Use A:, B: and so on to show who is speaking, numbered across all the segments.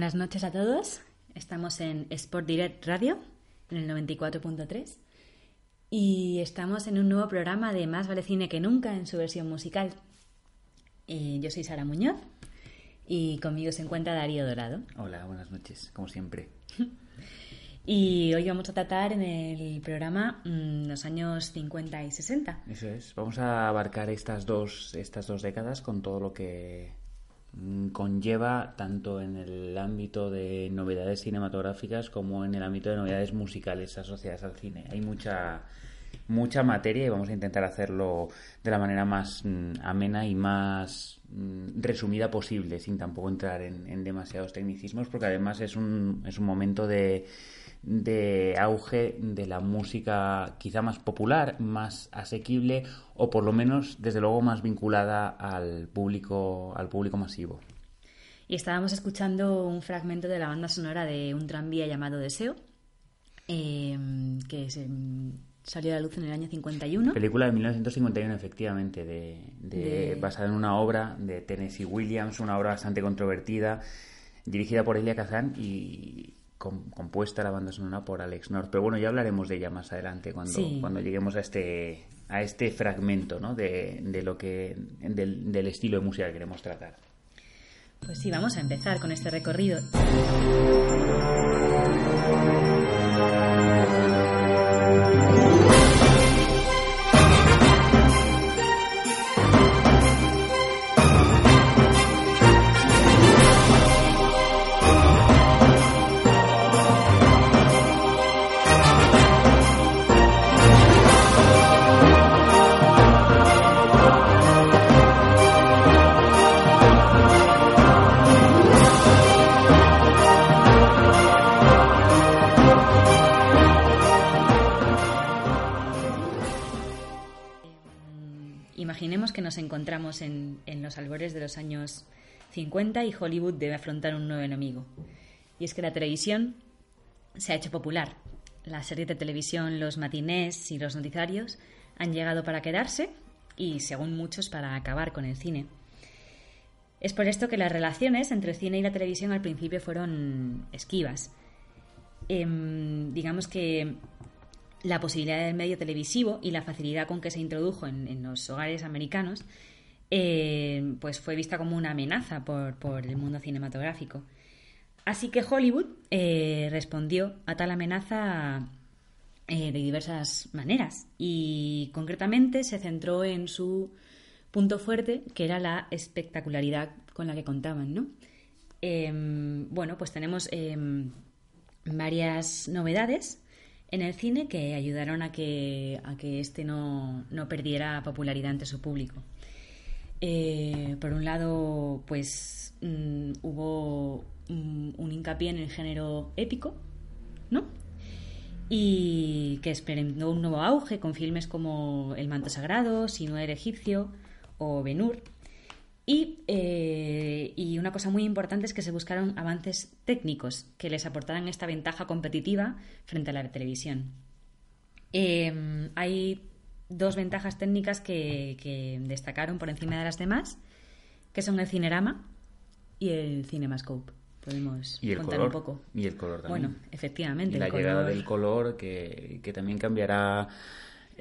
A: Buenas noches a todos. Estamos en Sport Direct Radio, en el 94.3. Y estamos en un nuevo programa de Más vale cine que nunca en su versión musical. Eh, yo soy Sara Muñoz y conmigo se encuentra Darío Dorado.
B: Hola, buenas noches, como siempre.
A: Y hoy vamos a tratar en el programa mm, los años 50 y 60.
B: Eso es. Vamos a abarcar estas dos, estas dos décadas con todo lo que conlleva tanto en el ámbito de novedades cinematográficas como en el ámbito de novedades musicales asociadas al cine. Hay mucha mucha materia y vamos a intentar hacerlo de la manera más mm, amena y más mm, resumida posible, sin tampoco entrar en, en demasiados tecnicismos, porque además es un, es un momento de, de auge de la música quizá más popular, más asequible o por lo menos desde luego más vinculada al público, al público masivo.
A: Y estábamos escuchando un fragmento de la banda sonora de un tranvía llamado Deseo, eh, que se, salió a la luz en el año 51.
B: Película de 1951, efectivamente, de, de,
A: De-
B: basada en una obra de Tennessee Williams, una obra bastante controvertida, dirigida por Elia Kazan y compuesta la banda sonora por Alex North. Pero bueno, ya hablaremos de ella más adelante cuando,
A: Sí.
B: cuando lleguemos a este a este fragmento ¿no? de, de lo que del, del estilo de música que queremos tratar.
A: Pues sí, vamos a empezar con este recorrido. Nos encontramos en, en los albores de los años 50 y Hollywood debe afrontar un nuevo enemigo. Y es que la televisión se ha hecho popular. Las series de televisión, los matinés y los noticiarios han llegado para quedarse y, según muchos, para acabar con el cine. Es por esto que las relaciones entre el cine y la televisión al principio fueron esquivas. Em, digamos que la posibilidad del medio televisivo y la facilidad con que se introdujo en, los hogares americanos eh, pues fue vista como una amenaza por, por el mundo cinematográfico. Así que Hollywood eh, respondió a tal amenaza eh, de diversas maneras y concretamente se centró en su punto fuerte, que era la espectacularidad con la que contaban, ¿no? Em, bueno, pues tenemos em, varias novedades en el cine que ayudaron a que, a que este no, no perdiera popularidad ante su público. Eh, por un lado, pues mm, hubo mm, un hincapié en el género épico, ¿no? Y que experimentó un nuevo auge con filmes como El manto sagrado, Sinuer egipcio o Ben-Hur. Y, eh, y, una cosa muy importante es que se buscaron avances técnicos que les aportaran esta ventaja competitiva frente a la televisión. Em, hay dos ventajas técnicas que, destacaron por encima de las demás, que son el Cinerama y el Cinemascope. Podemos contar un poco.
B: Y el color también.
A: Bueno, efectivamente.
B: la llegada del color que, que también cambiará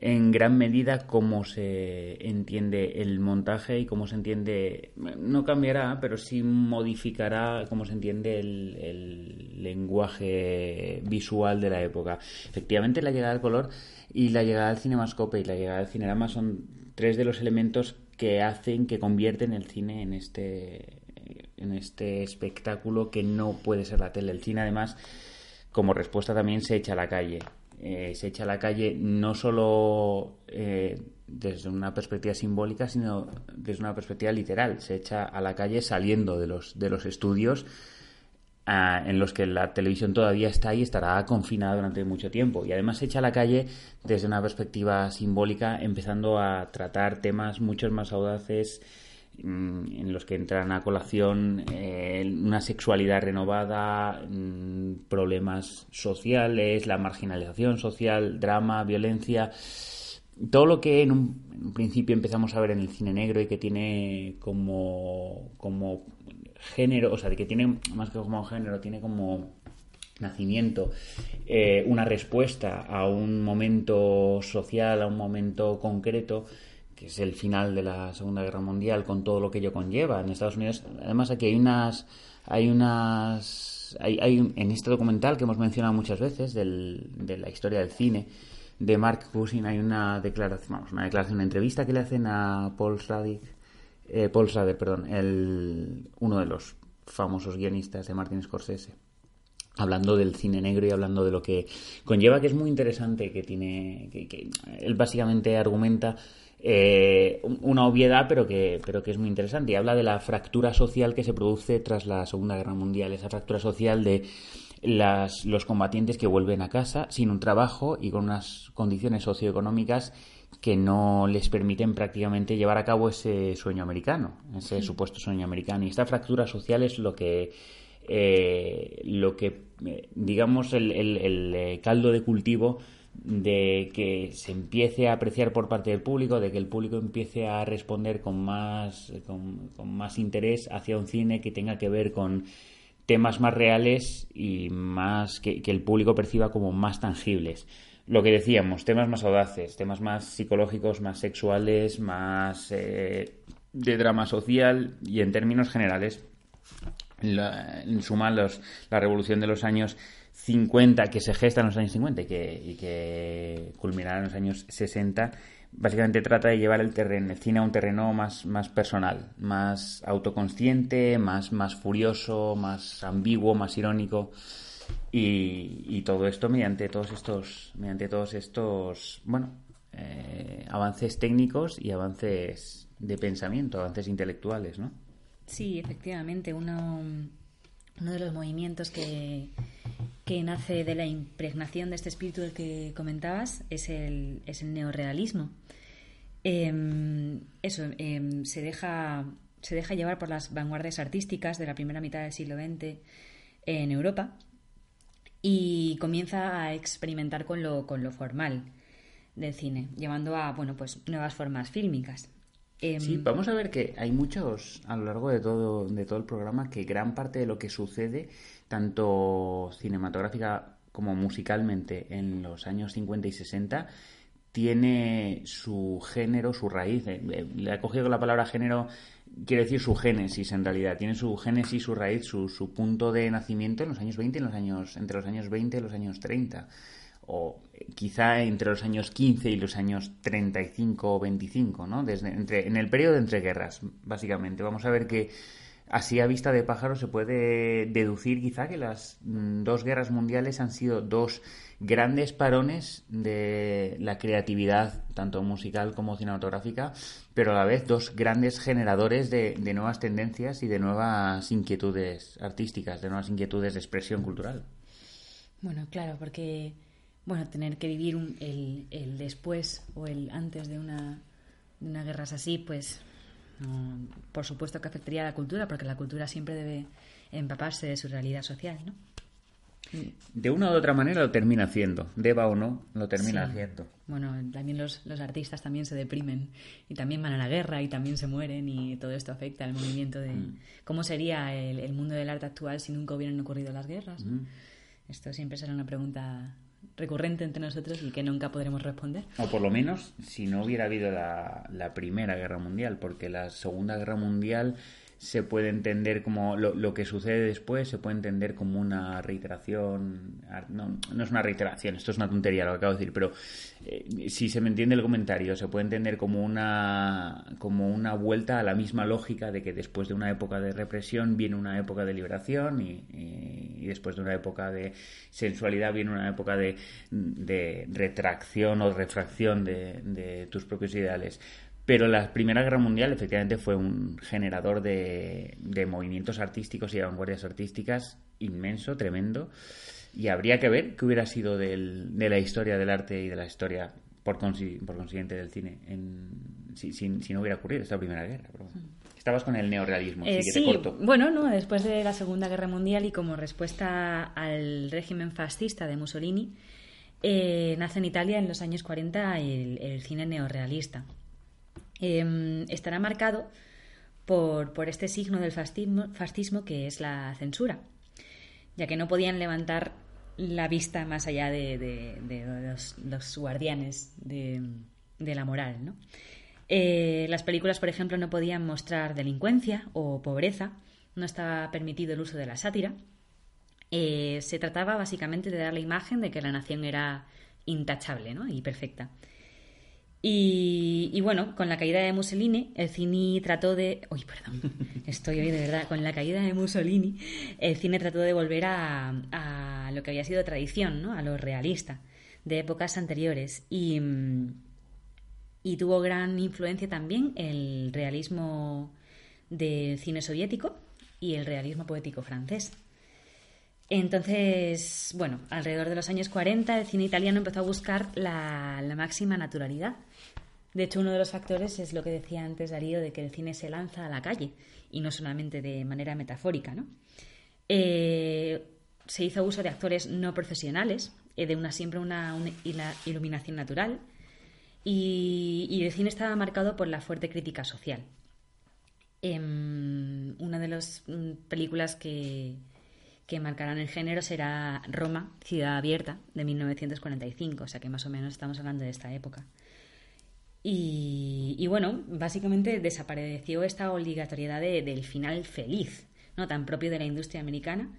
B: en gran medida cómo se entiende el montaje y cómo se entiende, no cambiará, pero sí modificará cómo se entiende el, lenguaje visual de la época. Efectivamente, la llegada del color y la llegada del cinemascope y la llegada del cinerama son tres de los elementos que hacen que convierten el cine en este en este espectáculo que no puede ser la tele. El cine además como respuesta también se echa a la calle eh, se echa a la calle no solo eh, desde una perspectiva simbólica, sino desde una perspectiva literal. Se echa a la calle saliendo de los, de los estudios ah, en los que la televisión todavía está y estará confinada durante mucho tiempo. Y además se echa a la calle desde una perspectiva simbólica, empezando a tratar temas mucho más audaces en los que entran a colación eh, una sexualidad renovada, mm, problemas sociales, la marginalización social, drama, violencia, todo lo que en un, principio empezamos a ver en el cine negro y que tiene como, como género, o sea, que tiene más que como género, tiene como nacimiento, eh, una respuesta a un momento social, a un momento concreto, que es el final de la Segunda Guerra Mundial con todo lo que ello conlleva en Estados Unidos. Además aquí hay unas hay unas hay, hay en este documental que hemos mencionado muchas veces del, de la historia del cine de Mark Cushing hay una declaración, vamos, una declaración, una entrevista que le hacen a Paul Schrader, eh, Paul Schrader, perdón, el, uno de los famosos guionistas de Martin Scorsese hablando del cine negro y hablando de lo que conlleva, que es muy interesante, que tiene, que, que él básicamente argumenta eh, una obviedad, pero que, pero que es muy interesante. Y habla de la fractura social que se produce tras la Segunda Guerra Mundial, esa fractura social de las, los combatientes que vuelven a casa sin un trabajo y con unas condiciones socioeconómicas que no les permiten prácticamente llevar a cabo ese sueño americano, ese supuesto sueño americano. Y esta fractura social es lo que, eh, lo que eh, digamos, el, el caldo de cultivo de que se empiece a apreciar por parte del público, de que el público empiece a responder con más, con, más interés hacia un cine que tenga que ver con temas más reales y más que, el público perciba como más tangibles. Lo que decíamos, temas más audaces, temas más psicológicos, más sexuales, más eh, de drama social y en términos generales, en suma la revolución de los años 50 que se gesta en los años 50 y que, y culminará en los años 60, básicamente trata de llevar el terreno, el cine a un terreno más, más personal, más autoconsciente, más, más furioso, más ambiguo, más irónico. Y, todo esto mediante todos estos, mediante todos estos, bueno, eh, avances técnicos y avances de pensamiento, avances intelectuales, ¿no?
A: Sí, efectivamente, uno, uno de los movimientos que, que nace de la impregnación de este espíritu del que comentabas es el, es el neorealismo. Em, eso, em, se, deja, se deja llevar por las vanguardias artísticas de la primera mitad del siglo XX en Europa y comienza a experimentar con lo, con lo formal del cine, llevando a bueno, pues, nuevas formas fílmicas.
B: Em, sí, vamos a ver que hay muchos a lo largo de todo, de todo el programa que gran parte de lo que sucede tanto cinematográfica como musicalmente en los años 50 y 60 tiene su género, su raíz. Eh, eh, le he cogido la palabra género, quiere decir su génesis en realidad. Tiene su génesis, su raíz, su, su punto de nacimiento en los años 20, en los años, entre los años 20 y los años 30. O eh, quizá entre los años 15 y los años 35 o 25, ¿no? Desde, entre, en el periodo de entreguerras, básicamente. Vamos a ver que Así a vista de pájaro se puede deducir quizá que las mm, dos guerras mundiales han sido dos grandes parones de la creatividad, tanto musical como cinematográfica, pero a la vez dos grandes generadores de, nuevas tendencias y de nuevas inquietudes artísticas, de nuevas inquietudes de expresión cultural.
A: Bueno, claro, porque bueno, tener que vivir el, después o el antes de una, de una guerra así, pues por supuesto que afectaría a la cultura, porque la cultura siempre debe empaparse de su realidad social, ¿no?
B: De una u otra manera lo termina haciendo, deba o no, lo termina haciendo.
A: Bueno, también los, los, artistas también se deprimen y también van a la guerra y también se mueren y todo esto afecta al movimiento de mm. cómo sería el, mundo del arte actual si nunca hubieran ocurrido las guerras. Mm. Esto siempre será una pregunta recurrente entre nosotros y que nunca podremos responder.
B: O por lo menos si no hubiera habido la, la Primera Guerra Mundial, porque la Segunda Guerra Mundial se puede entender como lo, que sucede después, se puede entender como una reiteración. No, no, es una reiteración, esto es una tontería lo que acabo de decir, pero eh, si se me entiende el comentario, se puede entender como una, como una vuelta a la misma lógica de que después de una época de represión viene una época de liberación y, después de una época de sensualidad viene una época de, de retracción o refracción de, de tus propios ideales. Pero la Primera Guerra Mundial efectivamente fue un generador de, movimientos artísticos y de vanguardias artísticas inmenso, tremendo. Y habría que ver qué hubiera sido de la historia del arte y de la historia, por, por consiguiente, del cine, si, no hubiera ocurrido esta Primera Guerra. Estabas con el neorealismo,
A: eh, sí, bueno, no, después de la Segunda Guerra Mundial y como respuesta al régimen fascista de Mussolini, eh, nace en Italia en los años 40 el cine neorealista. Em, estará marcado por, por, este signo del fascismo, fascismo que es la censura, ya que no podían levantar la vista más allá de, los, guardianes de, la moral. ¿no? Eh, las películas, por ejemplo, no podían mostrar delincuencia o pobreza, no estaba permitido el uso de la sátira. Eh, se trataba básicamente de dar la imagen de que la nación era intachable ¿no? y perfecta. Y, bueno, con la caída de Mussolini, el cine trató de. Uy, perdón, estoy hoy de verdad. Con la caída de Mussolini, el cine trató de volver a, a lo que había sido tradición, ¿no? A lo realista, de épocas anteriores. Y, y tuvo gran influencia también el realismo del cine soviético y el realismo poético francés. Entonces, bueno, alrededor de los años 40 el cine italiano empezó a buscar la, máxima naturalidad. De hecho, uno de los factores es lo que decía antes Darío, de que el cine se lanza a la calle y no solamente de manera metafórica. ¿no? Eh, se hizo uso de actores no profesionales, eh, de una siempre una, iluminación natural, y, el cine estaba marcado por la fuerte crítica social. Em, una de las mm, películas que, que marcarán el género será Roma, Ciudad Abierta, de 1945, o sea que más o menos estamos hablando de esta época. Y, bueno, básicamente desapareció esta obligatoriedad del final feliz, ¿no? tan propio de la industria americana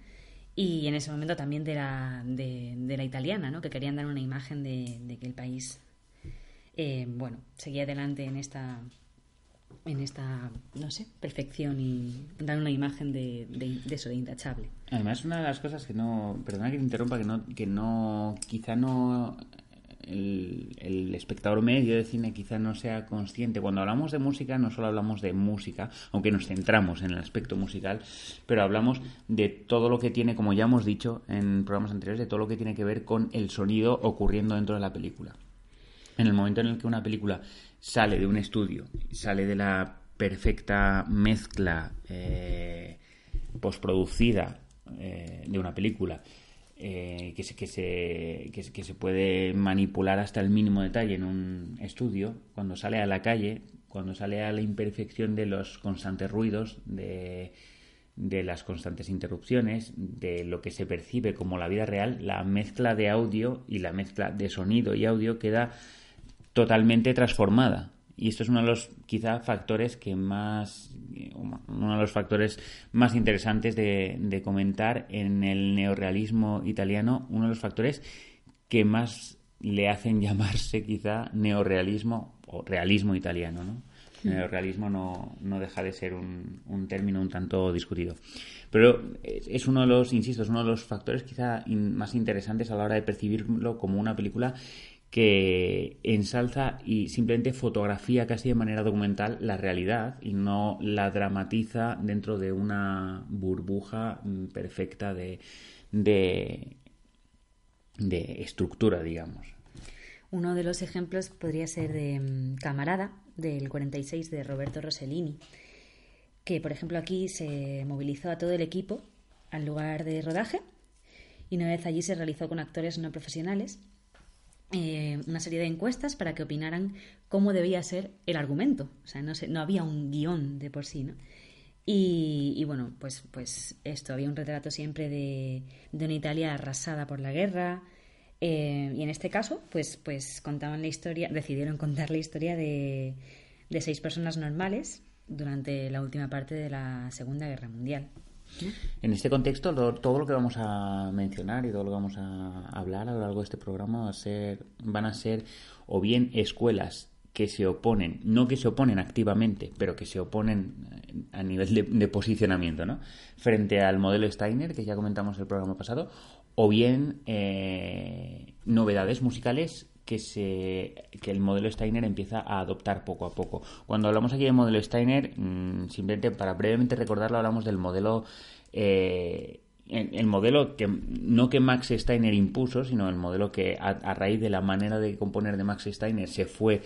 A: y en ese momento también de la, de, la italiana, ¿no? que querían dar una imagen de, que el país eh, bueno, seguía adelante en esta, en esta, no sé, perfección y dar una imagen de, de, eso, de intachable.
B: Además, una de las cosas que no, perdona que te interrumpa, que no, que no, quizá no, el, espectador medio de cine quizá no sea consciente. Cuando hablamos de música, no solo hablamos de música, aunque nos centramos en el aspecto musical, pero hablamos de todo lo que tiene, como ya hemos dicho en programas anteriores, de todo lo que tiene que ver con el sonido ocurriendo dentro de la película. En el momento en el que una película sale de un estudio, sale de la perfecta mezcla eh, postproducida eh, de una película, eh, que, se, que, se, que, se puede manipular hasta el mínimo detalle en un estudio, cuando sale a la calle, cuando sale a la imperfección de los constantes ruidos, de, de las constantes interrupciones, de lo que se percibe como la vida real, la mezcla de audio y la mezcla de sonido y audio queda totalmente transformada. Y esto es uno de los quizá factores que más uno de los factores más interesantes de, comentar en el neorealismo italiano, uno de los factores que más le hacen llamarse quizá neorealismo o realismo italiano, ¿no? El neorealismo no, no deja de ser un, un, término un tanto discutido. Pero es uno de los, insisto, es uno de los factores quizá más interesantes a la hora de percibirlo como una película que ensalza y simplemente fotografía casi de manera documental la realidad y no la dramatiza dentro de una burbuja mm, perfecta de, de, estructura, digamos.
A: Uno de los ejemplos podría ser de mm, Camarada, del 46 de Roberto Rossellini, que por ejemplo aquí se movilizó a todo el equipo al lugar de rodaje y una vez allí se realizó con actores no profesionales eh, una serie de encuestas para que opinaran cómo debía ser el argumento. O sea, no, no había un guion de por sí, ¿no? Y, bueno, pues, pues esto, había un retrato siempre de, una Italia arrasada por la guerra. Eh, y en este caso, pues, pues contaban la historia, decidieron contar la historia de seis personas normales durante la última parte de la Segunda Guerra Mundial.
B: En este contexto, todo, lo que vamos a mencionar y todo lo que vamos a hablar a lo largo de este programa va a ser, van a ser o bien escuelas que se oponen, no que se oponen activamente, pero que se oponen eh, a nivel de, posicionamiento, ¿no? Frente al modelo Steiner, que ya comentamos el programa pasado, o bien eh, novedades musicales que, se, que el modelo Steiner empieza a adoptar poco a poco. Cuando hablamos aquí del modelo Steiner, mm, simplemente para brevemente recordarlo, hablamos del modelo eh, el modelo que no que Max Steiner impuso, sino el modelo que a, raíz de la manera de componer de Max Steiner se fue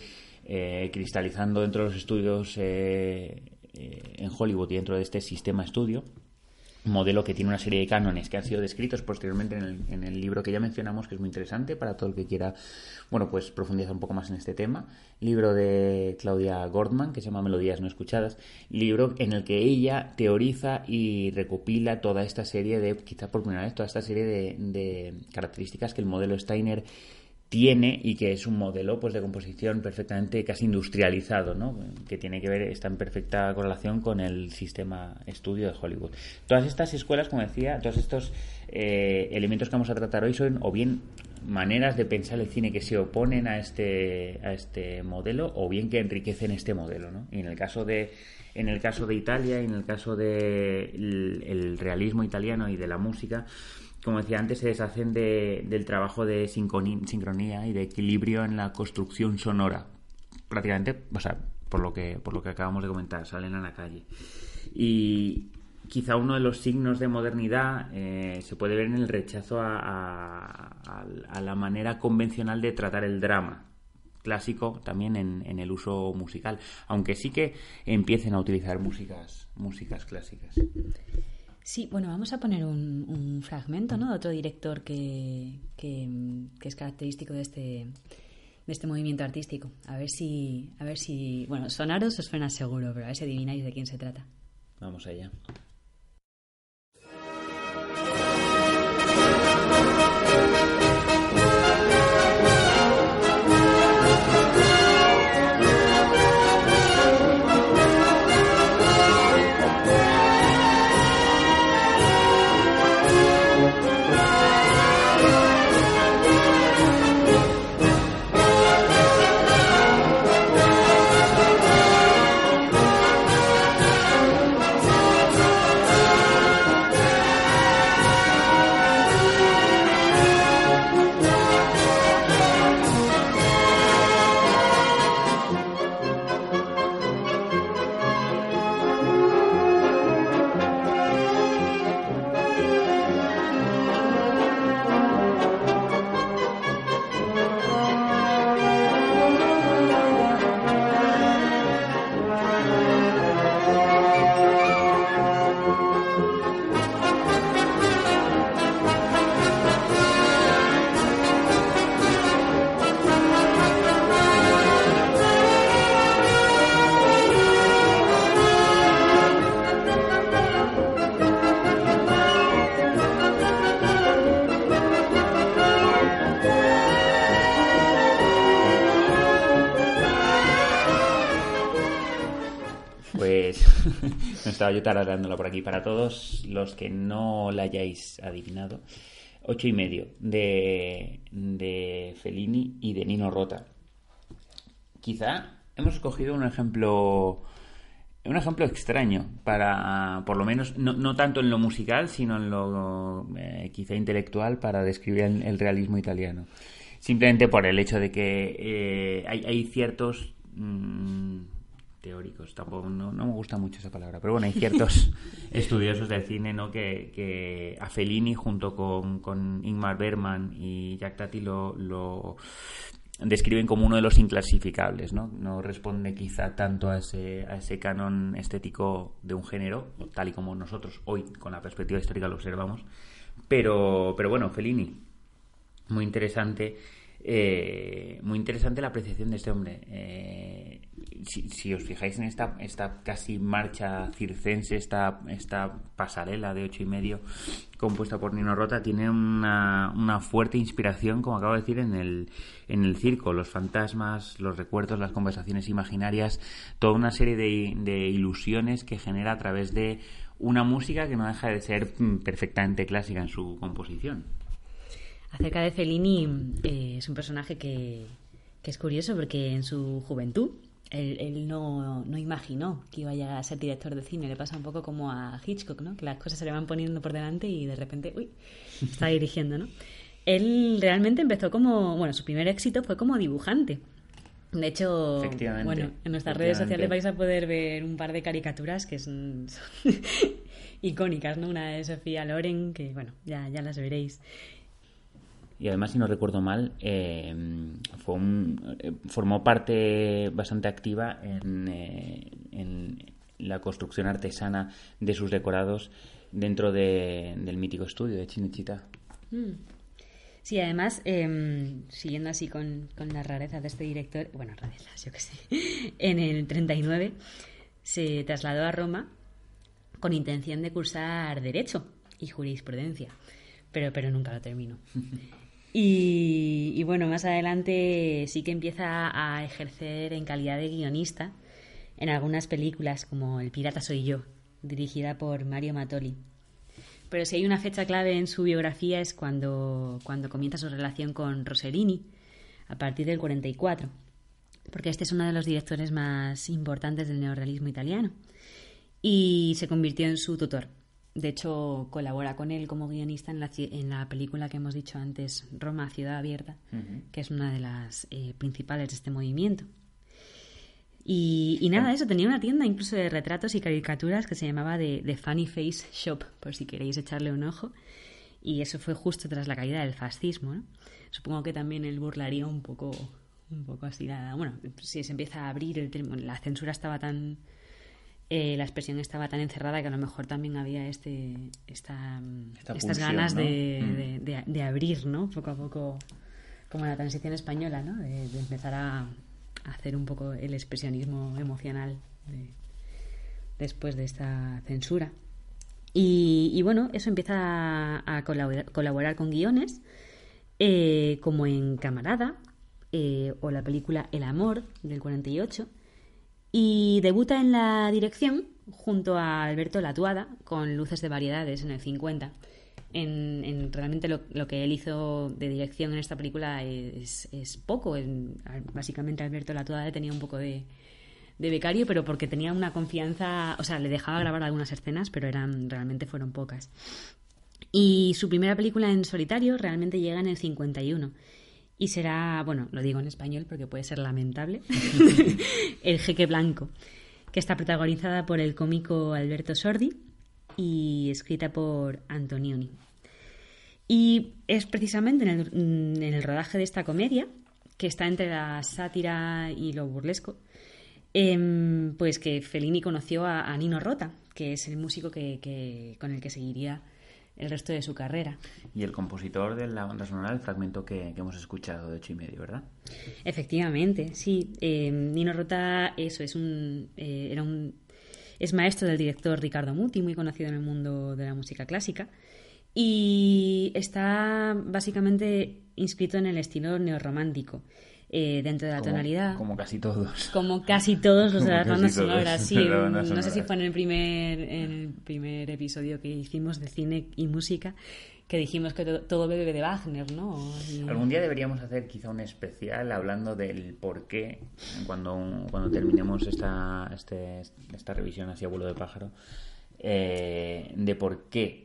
B: eh, cristalizando dentro de los estudios eh, eh, en Hollywood y dentro de este sistema estudio modelo que tiene una serie de cánones que han sido descritos posteriormente en el, libro que ya mencionamos, que es muy interesante para todo el que quiera, bueno, pues profundizar un poco más en este tema. Libro de Claudia Gordman, que se llama Melodías no escuchadas. Libro en el que ella teoriza y recopila toda esta serie de, quizá por primera vez, toda esta serie de, de características que el modelo Steiner tiene y que es un modelo pues de composición perfectamente casi industrializado, ¿no? que tiene que ver, está en perfecta correlación con el sistema estudio de Hollywood. Todas estas escuelas, como decía, todos estos eh, elementos que vamos a tratar hoy son o bien maneras de pensar el cine que se oponen a este, a este modelo o bien que enriquecen este modelo. ¿no? Y en el caso de en el caso de Italia y en el caso del de el realismo italiano y de la música, como decía antes, se deshacen de, del trabajo de sincronía y de equilibrio en la construcción sonora. Prácticamente, o sea, por lo que, por lo que acabamos de comentar, salen a la calle. Y quizá uno de los signos de modernidad eh, se puede ver en el rechazo a, la manera convencional de tratar el drama clásico también en, en, el uso musical, aunque sí que empiecen a utilizar músicas, músicas clásicas.
A: Sí, bueno, vamos a poner un, fragmento, ¿no? De otro director que, que, es característico de este, de este movimiento artístico. A ver si, a ver si, bueno, sonaros os suena seguro, pero a ver si adivináis de quién se trata.
B: Vamos allá. Estaba yo tarareándola por aquí. Para todos los que no la hayáis adivinado, ocho y medio de, de Fellini y de Nino Rota. Quizá hemos escogido un ejemplo un ejemplo extraño para por lo menos no, tanto en lo musical sino en lo eh, quizá intelectual para describir el, realismo italiano simplemente por el hecho de que eh, hay, ciertos mm, teóricos, tampoco no, me gusta mucho esa palabra, pero bueno, hay ciertos estudiosos del cine ¿no? que, a Fellini junto con, con Ingmar Bergman y Jack Tati lo, describen como uno de los inclasificables, ¿no? No responde quizá tanto a ese, a ese canon estético de un género, tal y como nosotros hoy, con la perspectiva histórica, lo observamos. Pero, pero bueno, Fellini, muy interesante. Eh, muy interesante la apreciación de este hombre. Eh, si, os fijáis en esta, esta casi marcha circense, esta, esta pasarela de ocho y medio compuesta por Nino Rota, tiene una, una, fuerte inspiración, como acabo de decir, en el, en el circo. Los fantasmas, los recuerdos, las conversaciones imaginarias, toda una serie de, de ilusiones que genera a través de una música que no deja de ser mm, perfectamente clásica en su composición.
A: Acerca de Fellini, eh, es un personaje que, que es curioso porque en su juventud él, no, no, imaginó que iba a llegar a ser director de cine. Le pasa un poco como a Hitchcock, ¿no? Que las cosas se le van poniendo por delante y de repente, uy, está dirigiendo, ¿no? Él realmente empezó como, bueno, su primer éxito fue como dibujante. De hecho, bueno, en nuestras redes sociales vais a poder ver un par de caricaturas que son, icónicas, ¿no? Una de Sofía Loren, que bueno, ya, ya las veréis
B: y además, si no recuerdo mal, eh, fue eh, formó parte bastante activa en, eh, en, la construcción artesana de sus decorados dentro del mítico estudio de Chinichita. Mm.
A: Sí, además, em, siguiendo así con, con las rarezas de este director, bueno, rarezas, yo qué sé, en el 39 se trasladó a Roma con intención de cursar Derecho y Jurisprudencia, pero, pero nunca lo terminó. Y, bueno, más adelante sí que empieza a ejercer en calidad de guionista en algunas películas como El pirata soy yo, dirigida por Mario Matoli. Pero si hay una fecha clave en su biografía es cuando, cuando comienza su relación con Rossellini, a partir del 44, porque este es uno de los directores más importantes del neorrealismo italiano y se convirtió en su tutor. De hecho, colabora con él como guionista en la, en la película que hemos dicho antes, Roma, Ciudad Abierta, que es una de las eh, principales de este movimiento. Y, nada, eso, tenía una tienda incluso de retratos y caricaturas que se llamaba The, Funny Face Shop, por si queréis echarle un ojo. Y eso fue justo tras la caída del fascismo. Supongo que también él burlaría un poco, un poco así. bueno, si se empieza a abrir, el, la censura estaba tan eh, la expresión estaba tan encerrada que a lo mejor también había este esta, estas ganas de, de, abrir, ¿no? Poco a poco, como la transición española, ¿no? De, empezar a, hacer un poco el expresionismo emocional después de esta censura. Y, bueno, eso empieza a, colaborar, con guiones, eh, como en Camarada, eh, o la película El Amor, del 48, y debuta en la dirección junto a Alberto Latuada con Luces de Variedades en el 50. En, realmente lo, que él hizo de dirección en esta película es, poco. básicamente Alberto Latuada tenía un poco de, becario, pero porque tenía una confianza, o sea, le dejaba grabar algunas escenas, pero eran realmente fueron pocas. Y su primera película en solitario realmente llega en el 51 y será, bueno, lo digo en español porque puede ser lamentable, El Jeque Blanco, que está protagonizada por el cómico Alberto Sordi y escrita por Antonioni. Y es precisamente en el, rodaje de esta comedia, que está entre la sátira y lo burlesco, em, pues que Fellini conoció a, Nino Rota, que es el músico que, con el que seguiría el resto de su carrera.
B: Y el compositor de la banda sonora, el fragmento que, hemos escuchado de ocho y medio, ¿verdad?
A: Efectivamente, sí. Eh, Nino Rota, eso, es un, eh, era un, es maestro del director Ricardo Muti, muy conocido en el mundo de la música clásica. Y está básicamente inscrito en el estilo neorromántico. Eh, dentro de la tonalidad.
B: Como casi todos.
A: Como casi todos los de las bandas sonoras, sí. no sé si fue en el, primer, en el primer episodio que hicimos de cine y música que dijimos que todo, bebe de Wagner, ¿no?
B: Algún día deberíamos hacer quizá un especial hablando del por qué, cuando, cuando terminemos esta, este, esta revisión hacia vuelo de pájaro, eh, de por qué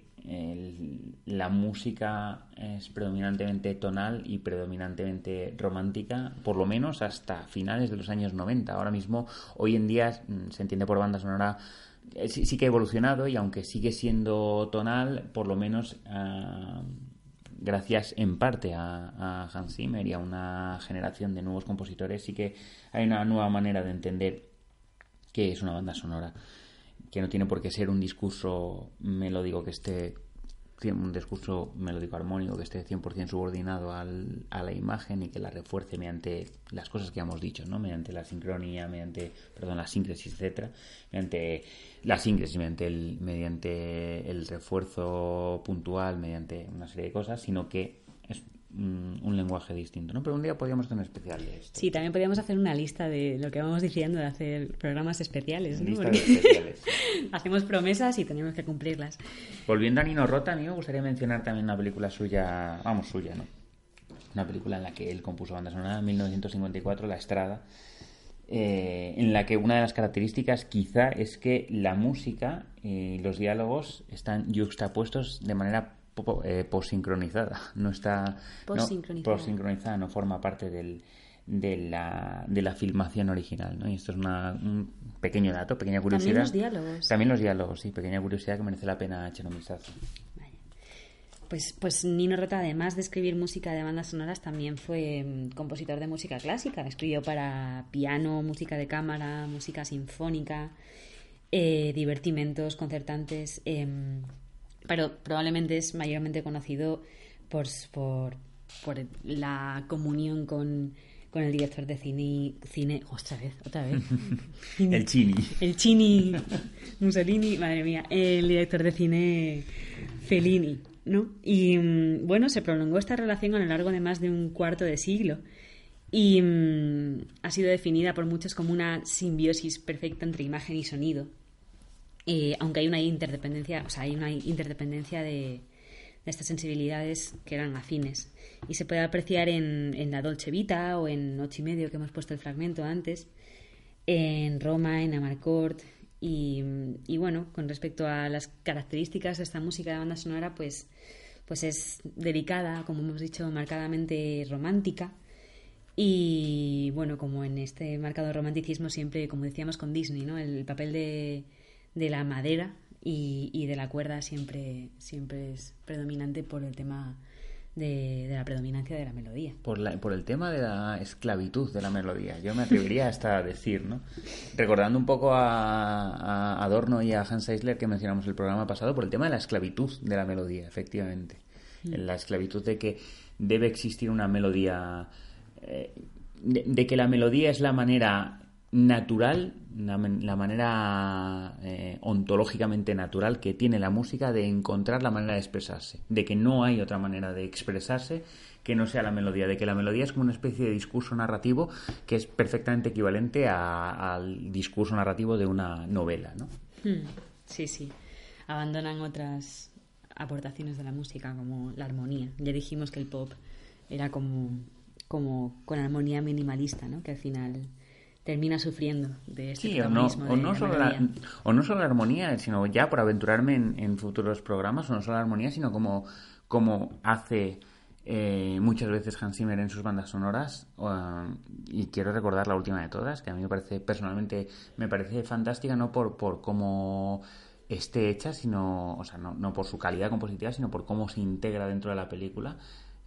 B: la música es predominantemente tonal y predominantemente romántica, por lo menos hasta finales de los años 90. Ahora mismo, hoy en día, mm, se entiende por banda sonora, eh, sí, que ha evolucionado y aunque sigue siendo tonal, por lo menos ah, gracias en parte a, Hans Zimmer y a una generación de nuevos compositores, sí que hay una nueva manera de entender qué es una banda sonora, que no tiene por qué ser un discurso melódico que esté un discurso melódico armónico que esté 100% subordinado al, a la imagen y que la refuerce mediante las cosas que hemos dicho, ¿no? Mediante la sincronía, mediante, perdón, la síncresis, etcétera, mediante la síncresis, mediante el, mediante el refuerzo puntual, mediante una serie de cosas, sino que un lenguaje distinto, ¿no? Pero un día podríamos tener especial de esto.
A: Sí, también podríamos hacer una lista de lo que vamos diciendo de hacer programas especiales, ¿no?
B: especiales.
A: hacemos promesas y tenemos que cumplirlas.
B: Volviendo a Nino Rota, a mí me gustaría mencionar también una película suya, vamos, suya, ¿no? Una película en la que él compuso banda sonora en 1954, La Estrada, eh, en la que una de las características quizá es que la música y los diálogos están juxtapuestos de manera eh, posincronizada, no está
A: posincronizada.
B: No, forma parte del, de, la, de la filmación original. ¿no? Y esto es una, un pequeño dato, pequeña curiosidad.
A: También los diálogos.
B: También los diálogos, sí, pequeña curiosidad que merece la pena echar un vistazo.
A: Pues, pues Nino Rota, además de escribir música de bandas sonoras, también fue mm, compositor de música clásica. Escribió para piano, música de cámara, música sinfónica, eh, divertimentos concertantes. Em, pero probablemente es mayormente conocido por, por, la comunión con, el director de cine, cine otra vez, otra vez.
B: el Chini.
A: El Chini Mussolini, madre mía, el director de cine Fellini, ¿no? Y mm, bueno, se prolongó esta relación a lo largo de más de un cuarto de siglo y mm, ha sido definida por muchos como una simbiosis perfecta entre imagen y sonido, eh, aunque hay una interdependencia, o sea, hay una interdependencia de, estas sensibilidades que eran afines. Y se puede apreciar en, la Dolce Vita o en Ocho y medio, que hemos puesto el fragmento antes, en Roma, en Amarcord. Y, y bueno, con respecto a las características de esta música de banda sonora, pues, pues es delicada, como hemos dicho, marcadamente romántica. Y bueno, como en este marcado romanticismo siempre, como decíamos con Disney, ¿no? El papel de, de la madera y, de la cuerda siempre, siempre es predominante por el tema de, la predominancia de la melodía.
B: Por, la, por el tema de la esclavitud de la melodía, yo me atrevería hasta a decir, ¿no? Recordando un poco a, Adorno y a Hans Eisler que mencionamos el programa pasado, por el tema de la esclavitud de la melodía, efectivamente. Mm. La esclavitud de que debe existir una melodía, eh, de que la melodía es la manera natural, la, manera eh, ontológicamente natural que tiene la música de encontrar la manera de expresarse, de que no hay otra manera de expresarse que no sea la melodía, de que la melodía es como una especie de discurso narrativo que es perfectamente equivalente al discurso narrativo de una novela, ¿no?
A: Hmm. Sí, sí. Abandonan otras aportaciones de la música como la armonía. Ya dijimos que el pop era como, como con armonía minimalista, ¿no? Que al final termina sufriendo de este sí, o no,
B: o, no solo la, o no solo la armonía, sino ya por aventurarme en, futuros programas, o no solo la armonía, sino como, como hace eh, muchas veces Hans Zimmer en sus bandas sonoras. y quiero recordar la última de todas, que a mí me parece, personalmente, me parece fantástica, no por, por cómo esté hecha, sino, o sea, no, no por su calidad compositiva, sino por cómo se integra dentro de la película,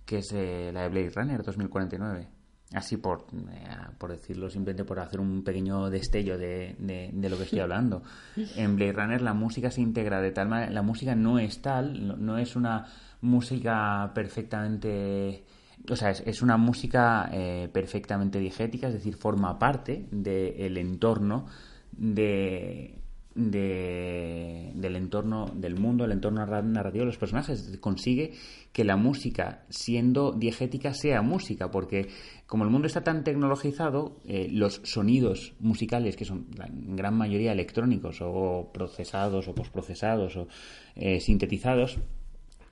B: que es eh, la de Blade Runner 2049 así por, eh, por decirlo, simplemente por hacer un pequeño destello de, de, lo que estoy hablando. En Blade Runner la música se integra de tal manera, la música no es tal, no, es una música perfectamente... O sea, es, una música eh, perfectamente digética, es decir, forma parte del entorno de, de, del entorno del mundo, el entorno narrativo de los personajes. Consigue que la música, siendo diegética, sea música, porque como el mundo está tan tecnologizado, eh, los sonidos musicales, que son en gran mayoría electrónicos o procesados o postprocesados o eh, sintetizados,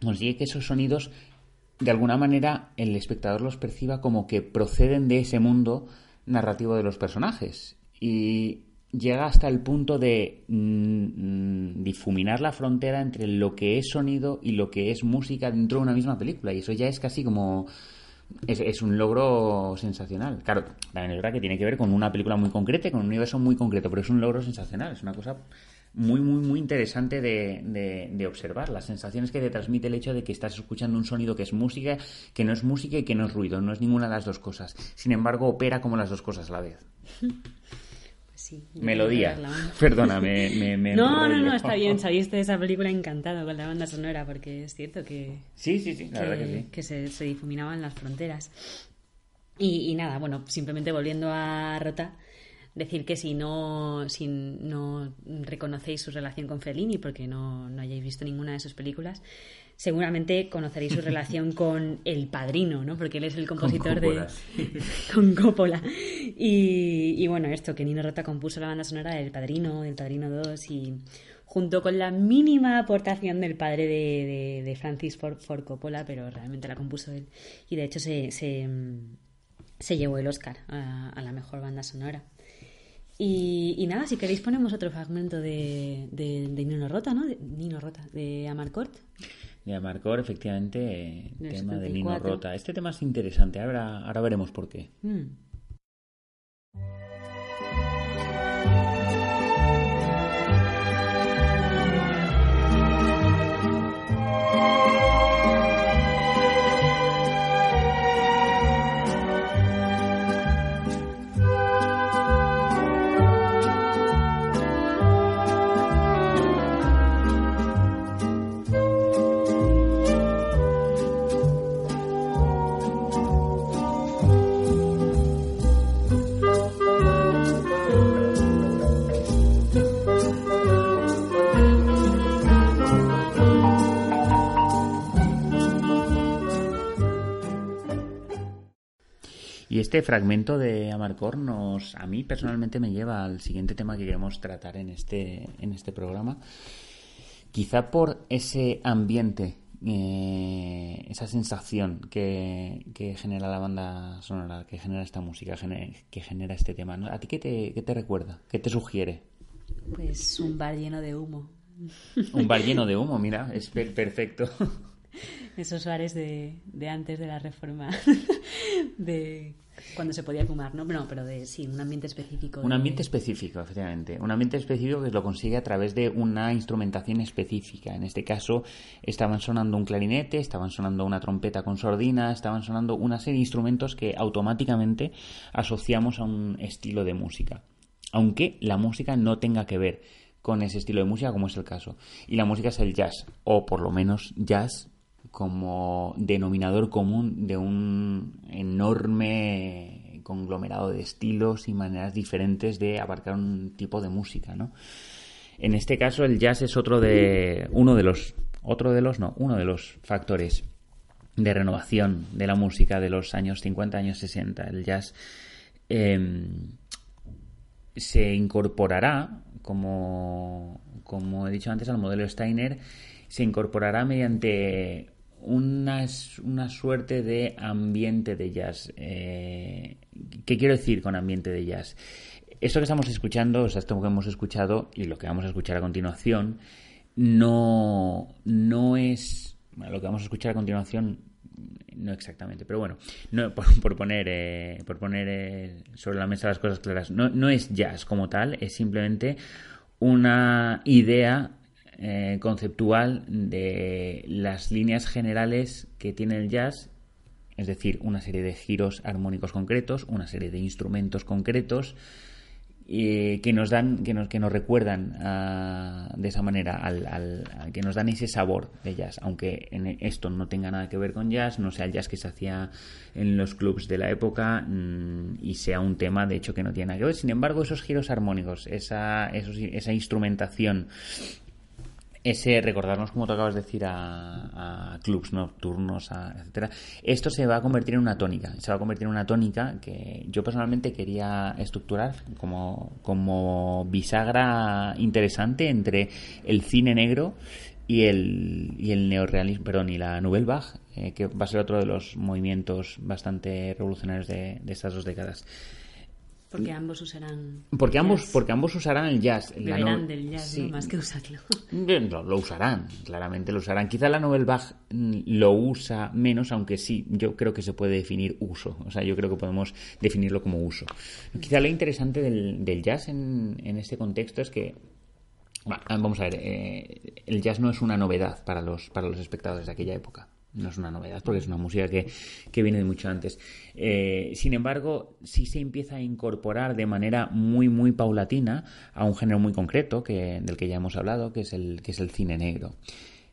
B: consigue que esos sonidos, de alguna manera, el espectador los perciba como que proceden de ese mundo narrativo de los personajes. Y llega hasta el punto de mm, mm, difuminar la frontera entre lo que es sonido y lo que es música dentro de una misma película. Y eso ya es casi como... Es, un logro sensacional. Claro, también es verdad que tiene que ver con una película muy concreta, con un universo muy concreto, pero es un logro sensacional. Es una cosa muy, muy, muy interesante de, de, observar. Las sensaciones que te transmite el hecho de que estás escuchando un sonido que es música, que no es música y que no es ruido, no es ninguna de las dos cosas. Sin embargo, opera como las dos cosas a la vez.
A: Sí,
B: Melodía. Perdona, me, me,
A: No, no, no, está bien. Saliste de esa película encantado con la banda sonora porque es cierto que...
B: Sí, sí, sí, la verdad que sí.
A: Que se, se difuminaban las fronteras. Y, y, nada, bueno, simplemente volviendo a Rota, decir que si no, si no reconocéis su relación con Fellini, porque no, no hayáis visto ninguna de sus películas, seguramente conoceréis su relación con El Padrino, ¿no? Porque él es el compositor de... con Coppola. Y, y, bueno, esto, que Nino Rota compuso la banda sonora del Padrino, del Padrino 2 y junto con la mínima aportación del padre de, de, Francis Ford, Coppola, pero realmente la compuso él. Y de hecho se, se, se llevó el Oscar a, a, la mejor banda sonora. Y, y, nada, si queréis ponemos otro fragmento de, de, de Nino Rota, ¿no? De, Nino Rota, de Amarcord
B: de Amarcor, efectivamente, tema de Nino Rota. Este tema es interesante, ahora, ahora veremos por qué. Mm. Este fragmento de Amarcor nos, a mí personalmente me lleva al siguiente tema que queremos tratar en este, en este programa. Quizá por ese ambiente, eh, esa sensación que, genera la banda sonora, que genera esta música, que genera este tema. ¿A ti qué te, qué te recuerda? ¿Qué te sugiere?
A: Pues un bar lleno de humo.
B: Un bar lleno de humo, mira, es perfecto.
A: Esos bares de, de antes de la reforma, de cuando se podía fumar, ¿no? No, pero de sí, un ambiente específico.
B: Un ambiente específico, efectivamente. Un ambiente específico que lo consigue a través de una instrumentación específica. En este caso, estaban sonando un clarinete, estaban sonando una trompeta con sordina, estaban sonando una serie de instrumentos que automáticamente asociamos a un estilo de música. Aunque la música no tenga que ver con ese estilo de música, como es el caso. Y la música es el jazz, o por lo menos jazz como denominador común de un enorme conglomerado de estilos y maneras diferentes de abarcar un tipo de música, ¿no? En este caso el jazz es otro de uno de los otro de los no, uno de los factores de renovación de la música de los años 50, años 60. El jazz em, se incorporará, como, como he dicho antes, al modelo Steiner, se incorporará mediante una, una suerte de ambiente de jazz. Eh, ¿Qué quiero decir con ambiente de jazz? Esto que estamos escuchando, o sea, esto que hemos escuchado y lo que vamos a escuchar a continuación, no, no es. lo que vamos a escuchar a continuación, no exactamente, pero bueno, no, por, poner, eh, por poner eh, sobre la mesa las cosas claras, no, no es jazz como tal, es simplemente una idea eh, conceptual de las líneas generales que tiene el jazz, es decir, una serie de giros armónicos concretos, una serie de instrumentos concretos que nos dan, que nos, que nos recuerdan ah, de esa manera, al, que nos dan ese sabor de jazz, aunque en esto no tenga nada que ver con jazz, no sea el jazz que se hacía en los clubs de la época mm, y sea un tema de hecho que no tiene nada que ver. Sin embargo, esos giros armónicos, esa, esa instrumentación ese recordarnos, como tú acabas de decir, a, clubs nocturnos, a, etcétera, esto se va a convertir en una tónica. Se va a convertir en una tónica que yo personalmente quería estructurar como, como bisagra interesante entre el cine negro y el, y el neorealismo, perdón, y la Nouvelle Vague, eh, que va a ser otro de los movimientos bastante revolucionarios de, de estas dos décadas.
A: Porque ambos usarán.
B: Porque ambos, porque ambos usarán el jazz.
A: Beberán del jazz, más que usarlo.
B: Lo, lo, usarán, claramente lo usarán. Quizá la Nouvelle Bach lo usa menos, aunque sí, yo creo que se puede definir uso. O sea, yo creo que podemos definirlo como uso. Quizá lo interesante del, del jazz en, en este contexto es que vamos a ver, eh, el jazz no es una novedad para los, para los espectadores de aquella época. No es una novedad porque es una música que, que viene de mucho antes. Eh, sin embargo, sí se empieza a incorporar de manera muy, muy paulatina a un género muy concreto que, del que ya hemos hablado, que es el, que es el cine negro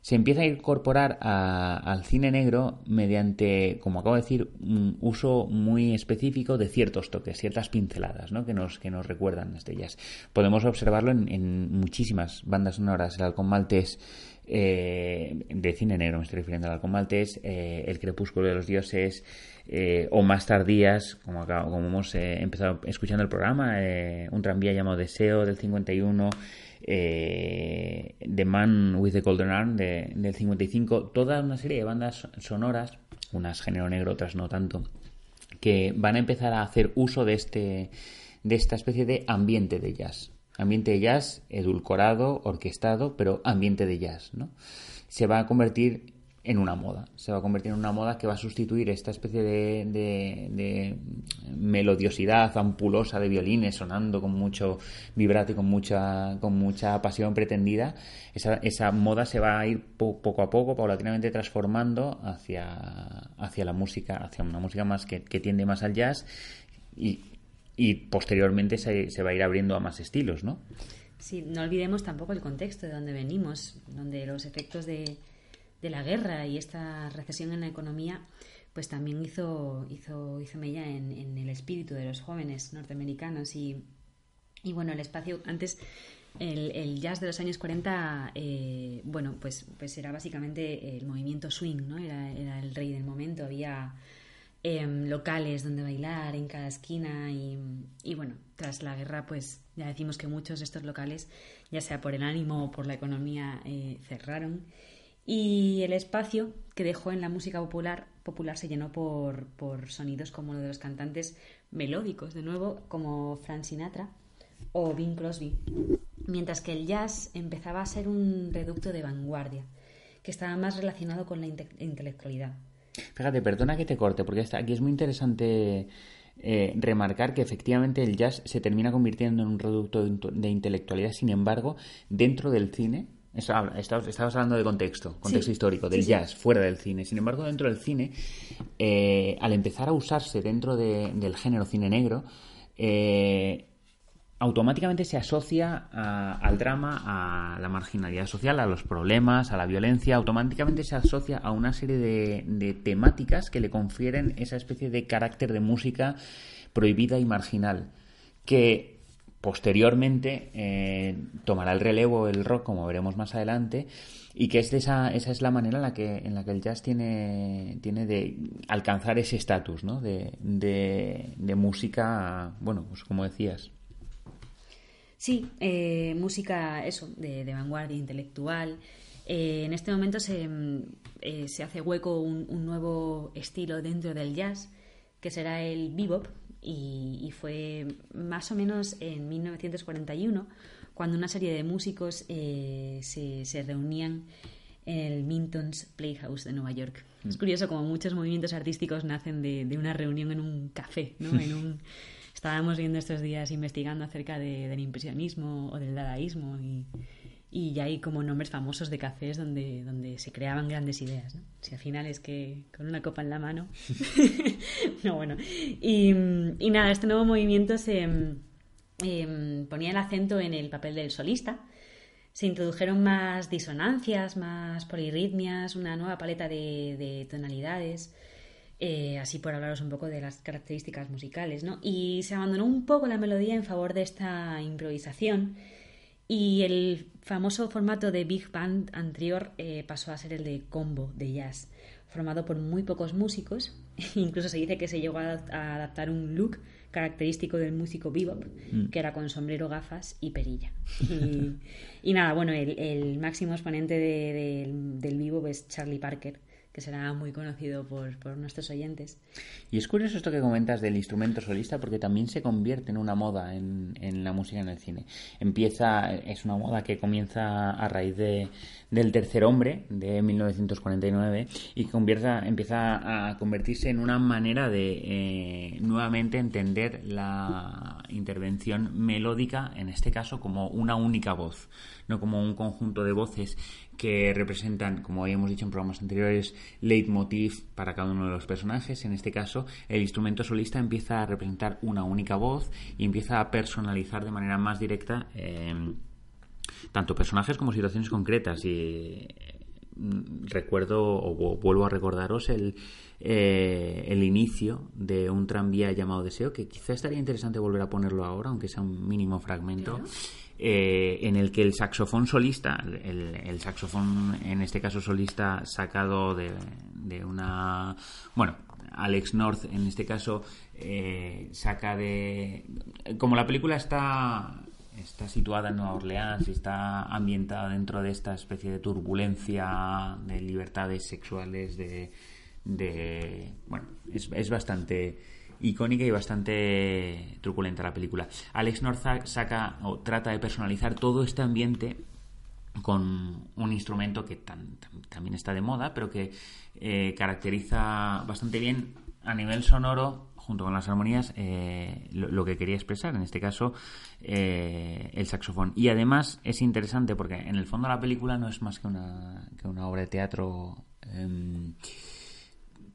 B: se empieza a incorporar al cine negro mediante, como acabo de decir, un uso muy específico de ciertos toques, ciertas pinceladas ¿no? que, nos, que nos recuerdan las de ellas. Podemos observarlo en, muchísimas bandas sonoras. El Halcón Maltés eh, de cine negro, me estoy refiriendo al Halcón Maltés, eh, El Crepúsculo de los Dioses, eh, o más tardías, como, como hemos empezado escuchando el programa, Un tranvía llamado Deseo del 51 eh, The Man with the Golden Arm de, del 55, toda una serie de bandas sonoras, unas género negro, otras no tanto, que van a empezar a hacer uso de este de esta especie de ambiente de jazz. Ambiente de jazz edulcorado, orquestado, pero ambiente de jazz, ¿no? Se va a convertir en una moda. Se va a convertir en una moda que va a sustituir esta especie de, melodiosidad ampulosa de violines sonando con mucho vibrato y con mucha, con mucha pasión pretendida. Esa, moda se va a ir poco a poco, paulatinamente transformando hacia, hacia la música, hacia una música más que, tiende más al jazz y, y posteriormente se, va a ir abriendo a más estilos, ¿no?
A: Sí, no olvidemos tampoco el contexto de donde venimos, donde los efectos de, de la guerra y esta recesión en la economía, pues también hizo, hizo, hizo mella en, el espíritu de los jóvenes norteamericanos. Y, y bueno, el espacio, antes el, jazz de los años 40, eh, bueno, pues, pues era básicamente el movimiento swing, ¿no? Era, era el rey del momento, había em, locales donde bailar en cada esquina y, y, bueno, tras la guerra, pues ya decimos que muchos de estos locales, ya sea por el ánimo o por la economía, eh, cerraron y el espacio que dejó en la música popular, popular se llenó por, por sonidos como lo de los cantantes melódicos, de nuevo, como Frank Sinatra o Bing Crosby, mientras que el jazz empezaba a ser un reducto de vanguardia, que estaba más relacionado con la intelectualidad.
B: Fíjate, perdona que te corte, porque aquí es muy interesante eh, remarcar que efectivamente el jazz se termina convirtiendo en un reducto de intelectualidad, sin embargo, dentro del cine Estabas hablando de contexto, contexto histórico, del jazz, fuera del cine. Sin embargo, dentro del cine, eh, al empezar a usarse dentro del género cine negro, eh, automáticamente se asocia al drama, a la marginalidad social, a los problemas, a la violencia, automáticamente se asocia a una serie de, de temáticas que le confieren esa especie de carácter de música prohibida y marginal, que posteriormente eh, tomará el relevo el rock, como veremos más adelante, y que es esa, esa es la manera en la que, en la que el jazz tiene, tiene de alcanzar ese estatus ¿no? de, de, música, bueno, pues como decías.
A: Sí, eh, música, eso, de, vanguardia intelectual. Eh, en este momento se, se hace hueco un, un nuevo estilo dentro del jazz, que será el bebop, y, fue más o menos en 1941 cuando una serie de músicos eh, se, se, reunían en el Minton's Playhouse de Nueva York. Es mm. curioso como muchos movimientos artísticos nacen de, de una reunión en un café, ¿no? En un, estábamos viendo estos días investigando acerca de, del impresionismo o del dadaísmo y, y ya hay como nombres famosos de cafés donde, donde se creaban grandes ideas. ¿no? Si al final es que con una copa en la mano. no, bueno. Y, y, nada, este nuevo movimiento se em, ponía el acento en el papel del solista. Se introdujeron más disonancias, más polirritmias, una nueva paleta de, de tonalidades. Eh, así por hablaros un poco de las características musicales, ¿no? Y se abandonó un poco la melodía en favor de esta improvisación y el famoso formato de Big Band anterior eh, pasó a ser el de combo de jazz, formado por muy pocos músicos. Incluso se dice que se llegó a, adaptar un look característico del músico bebop, mm. que era con sombrero, gafas y perilla. Y, nada, bueno, el, máximo exponente del bebop es Charlie Parker, que será muy conocido por, nuestros oyentes.
B: Y es curioso esto que comentas del instrumento solista porque también se convierte en una moda en, en la música en el cine. Empieza, es una moda que comienza a raíz de, del Tercer Hombre de 1949 y convierta, empieza a convertirse en una manera de eh, nuevamente entender la intervención melódica, en este caso como una única voz, no como un conjunto de voces que representan, como habíamos dicho en programas anteriores, leitmotiv para cada uno de los personajes. En este caso, el instrumento solista empieza a representar una única voz y empieza a personalizar de manera más directa eh, tanto personajes como situaciones concretas. Y mm, recuerdo o vuelvo a recordaros el, eh, el inicio de un tranvía llamado Deseo, que quizá estaría interesante volver a ponerlo ahora, aunque sea un mínimo fragmento. Eh, en el que el saxofón solista, el, saxofón en este caso solista sacado de, de una, bueno, Alex North en este caso eh, saca de, como la película está está situada en Nueva Orleans y está ambientada dentro de esta especie de turbulencia de libertades sexuales de, de bueno es, es bastante icónica y bastante truculenta la película. Alex North saca o trata de personalizar todo este ambiente con un instrumento que también está de moda, pero que eh, caracteriza bastante bien a nivel sonoro, junto con las armonías, eh, lo, que quería expresar, en este caso, eh, el saxofón. Y además es interesante porque en el fondo la película no es más que una, que una obra de teatro.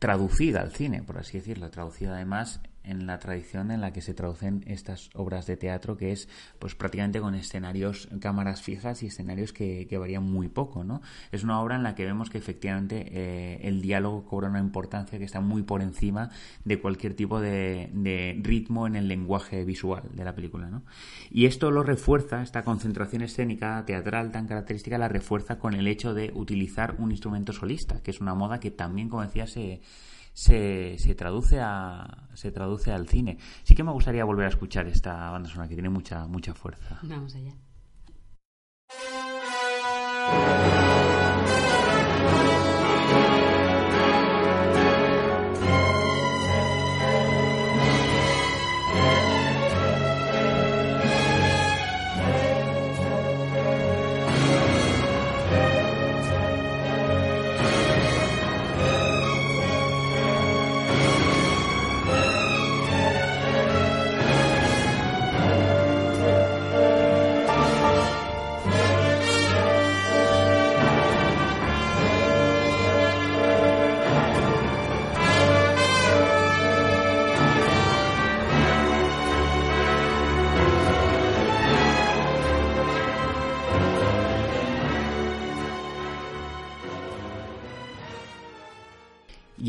B: Traducida al cine, por así decirlo, traducida además en la tradición en la que se traducen estas obras de teatro, que es pues prácticamente con escenarios, cámaras fijas y escenarios que, varían muy poco, ¿no? Es una obra en la que vemos que efectivamente eh, el diálogo cobra una importancia que está muy por encima de cualquier tipo de, de, ritmo en el lenguaje visual de la película, ¿no? Y esto lo refuerza, esta concentración escénica teatral tan característica, la refuerza con el hecho de utilizar un instrumento solista, que es una moda que también, como decía, se se, se, traduce a, se traduce al cine. Sí que me gustaría volver a escuchar esta banda sonora que tiene mucha, mucha fuerza.
A: Vamos allá.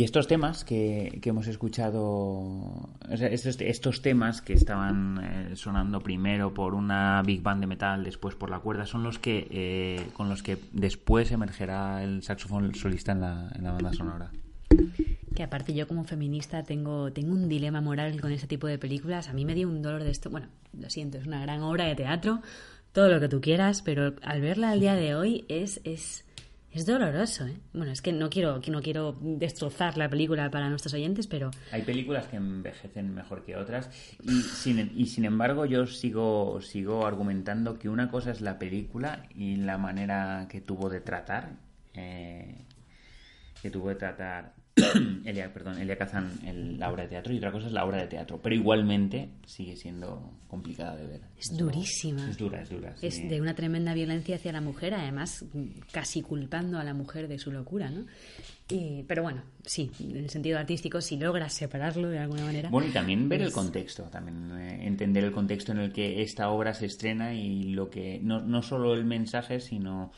B: Estos temas que, hemos escuchado, estos, temas que estaban eh, sonando primero por una big band de metal, después por la cuerda, son los que eh, con los que después emergerá el saxofón solista en la, en la banda sonora.
A: Que aparte yo como feminista tengo, tengo un dilema moral con este tipo de películas. A mí me dio un dolor de esto. Bueno, lo siento, es una gran obra de teatro, todo lo que tú quieras, pero al verla al día de hoy es, es es doloroso, ¿eh? Bueno, es que no quiero, no quiero destrozar la película para nuestros oyentes, pero...
B: Hay películas que envejecen mejor que otras y sin, y sin embargo yo sigo, sigo argumentando que una cosa es la película y la manera que tuvo de tratar, eh, que tuvo de tratar Elia, perdón, Elia Kazan la obra de teatro y otra cosa es la obra de teatro, pero igualmente sigue siendo complicada de ver.
A: Es durísima.
B: Es dura, es dura.
A: Es de una tremenda violencia hacia la mujer, además casi culpando a la mujer de su locura, ¿no? pero bueno, sí, en el sentido artístico, si logras separarlo de alguna manera.
B: Bueno, y también ver el contexto, también eh, entender el contexto en el que esta obra se estrena y lo que, no, no solo el mensaje, sino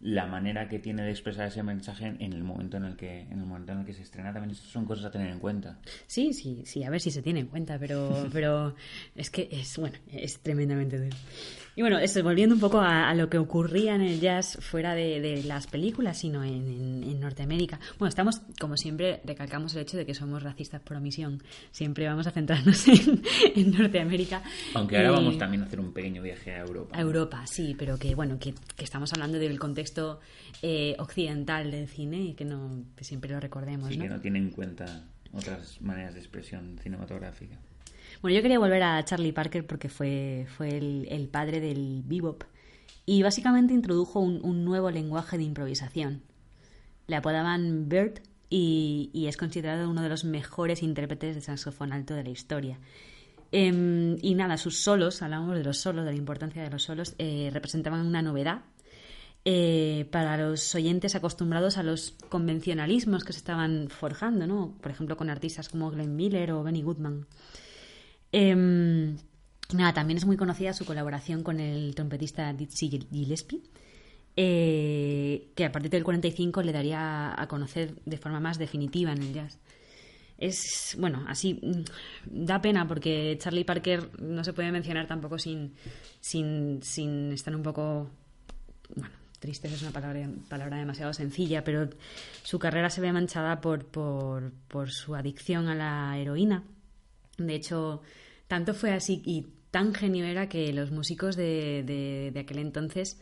B: la manera que tiene de expresar ese mensaje en el momento en el que en el momento en el que se estrena. También son cosas a tener en cuenta.
A: Sí sí sí a ver si se tiene en cuenta pero pero es que es bueno es tremendamente duro Y bueno, eso, volviendo un poco a, lo que ocurría en el jazz fuera de, las películas, sino en, Norteamérica. Bueno, estamos, como siempre, recalcamos el hecho de que somos racistas por omisión. Siempre vamos a centrarnos en, Norteamérica.
B: Aunque ahora vamos también a hacer un pequeño viaje a Europa.
A: A Europa, sí, pero que bueno, que, estamos hablando del contexto eh, occidental del cine y que no siempre lo recordemos.
B: Sí, que no tiene en cuenta otras maneras de expresión cinematográfica.
A: Bueno, yo quería volver a Charlie Parker porque fue, fue el, padre del bebop y básicamente introdujo un, nuevo lenguaje de improvisación. Le apodaban Bert y, es considerado uno de los mejores intérpretes de saxofón alto de la historia. Em, y nada, sus solos, hablamos de los solos, de la importancia de los solos, eh, representaban una novedad eh, para los oyentes acostumbrados a los convencionalismos que se estaban forjando, ¿no? Por ejemplo, con artistas como Glenn Miller o Benny Goodman. Em, nada, también es muy conocida su colaboración con el trompetista Dizzy Gillespie, eh, que a partir del 45 le daría a conocer de forma más definitiva en el jazz. Es, bueno, así mm, da pena porque Charlie Parker no se puede mencionar tampoco sin, sin, sin estar un poco, bueno, triste es una palabra, palabra demasiado sencilla, pero su carrera se ve manchada por, por, por su adicción a la heroína. De hecho, tanto fue así y tan genio era que los músicos de, de, aquel entonces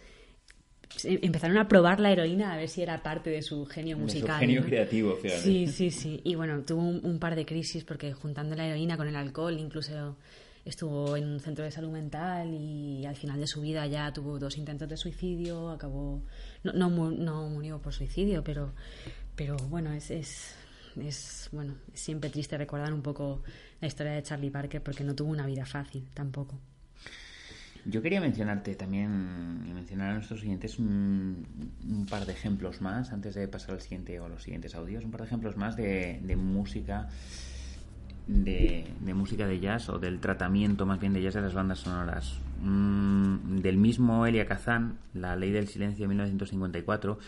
A: empezaron a probar la heroína a ver si era parte de su genio musical.
B: De su genio creativo,
A: Sí, sí, sí. Y bueno, tuvo un, par de crisis porque juntando la heroína con el alcohol, incluso estuvo en un centro de salud mental y al final de su vida ya tuvo dos intentos de suicidio, acabó... No, no, no murió por suicidio, pero, pero bueno, es, es, es, bueno, siempre triste recordar un poco la historia de Charlie Parker porque no tuvo una vida fácil tampoco.
B: Yo quería mencionarte también y mencionar a nuestros siguientes un, par de ejemplos más antes de pasar al siguiente o los siguientes audios, un par de ejemplos más de, música de, música de jazz o del tratamiento más bien de jazz de las bandas sonoras. Mm, del mismo Elia Kazan, La Ley del Silencio de 1954,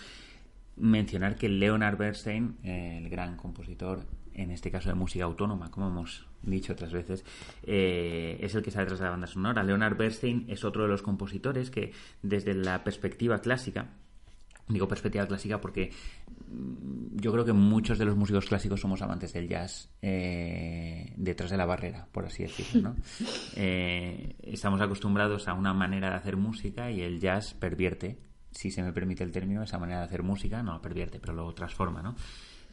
B: mencionar que Leonard Bernstein, el gran compositor, en este caso de música autónoma, como hemos dicho otras veces, eh, es el que está detrás de la banda sonora. Leonard Bernstein es otro de los compositores que, desde la perspectiva clásica, digo perspectiva clásica porque mm, yo creo que muchos de los músicos clásicos somos amantes del jazz eh, detrás de la barrera, por así decirlo. ¿no? Eh, estamos acostumbrados a una manera de hacer música y el jazz pervierte, si se me permite el término, esa manera de hacer música, no pervierte, pero lo transforma. ¿no?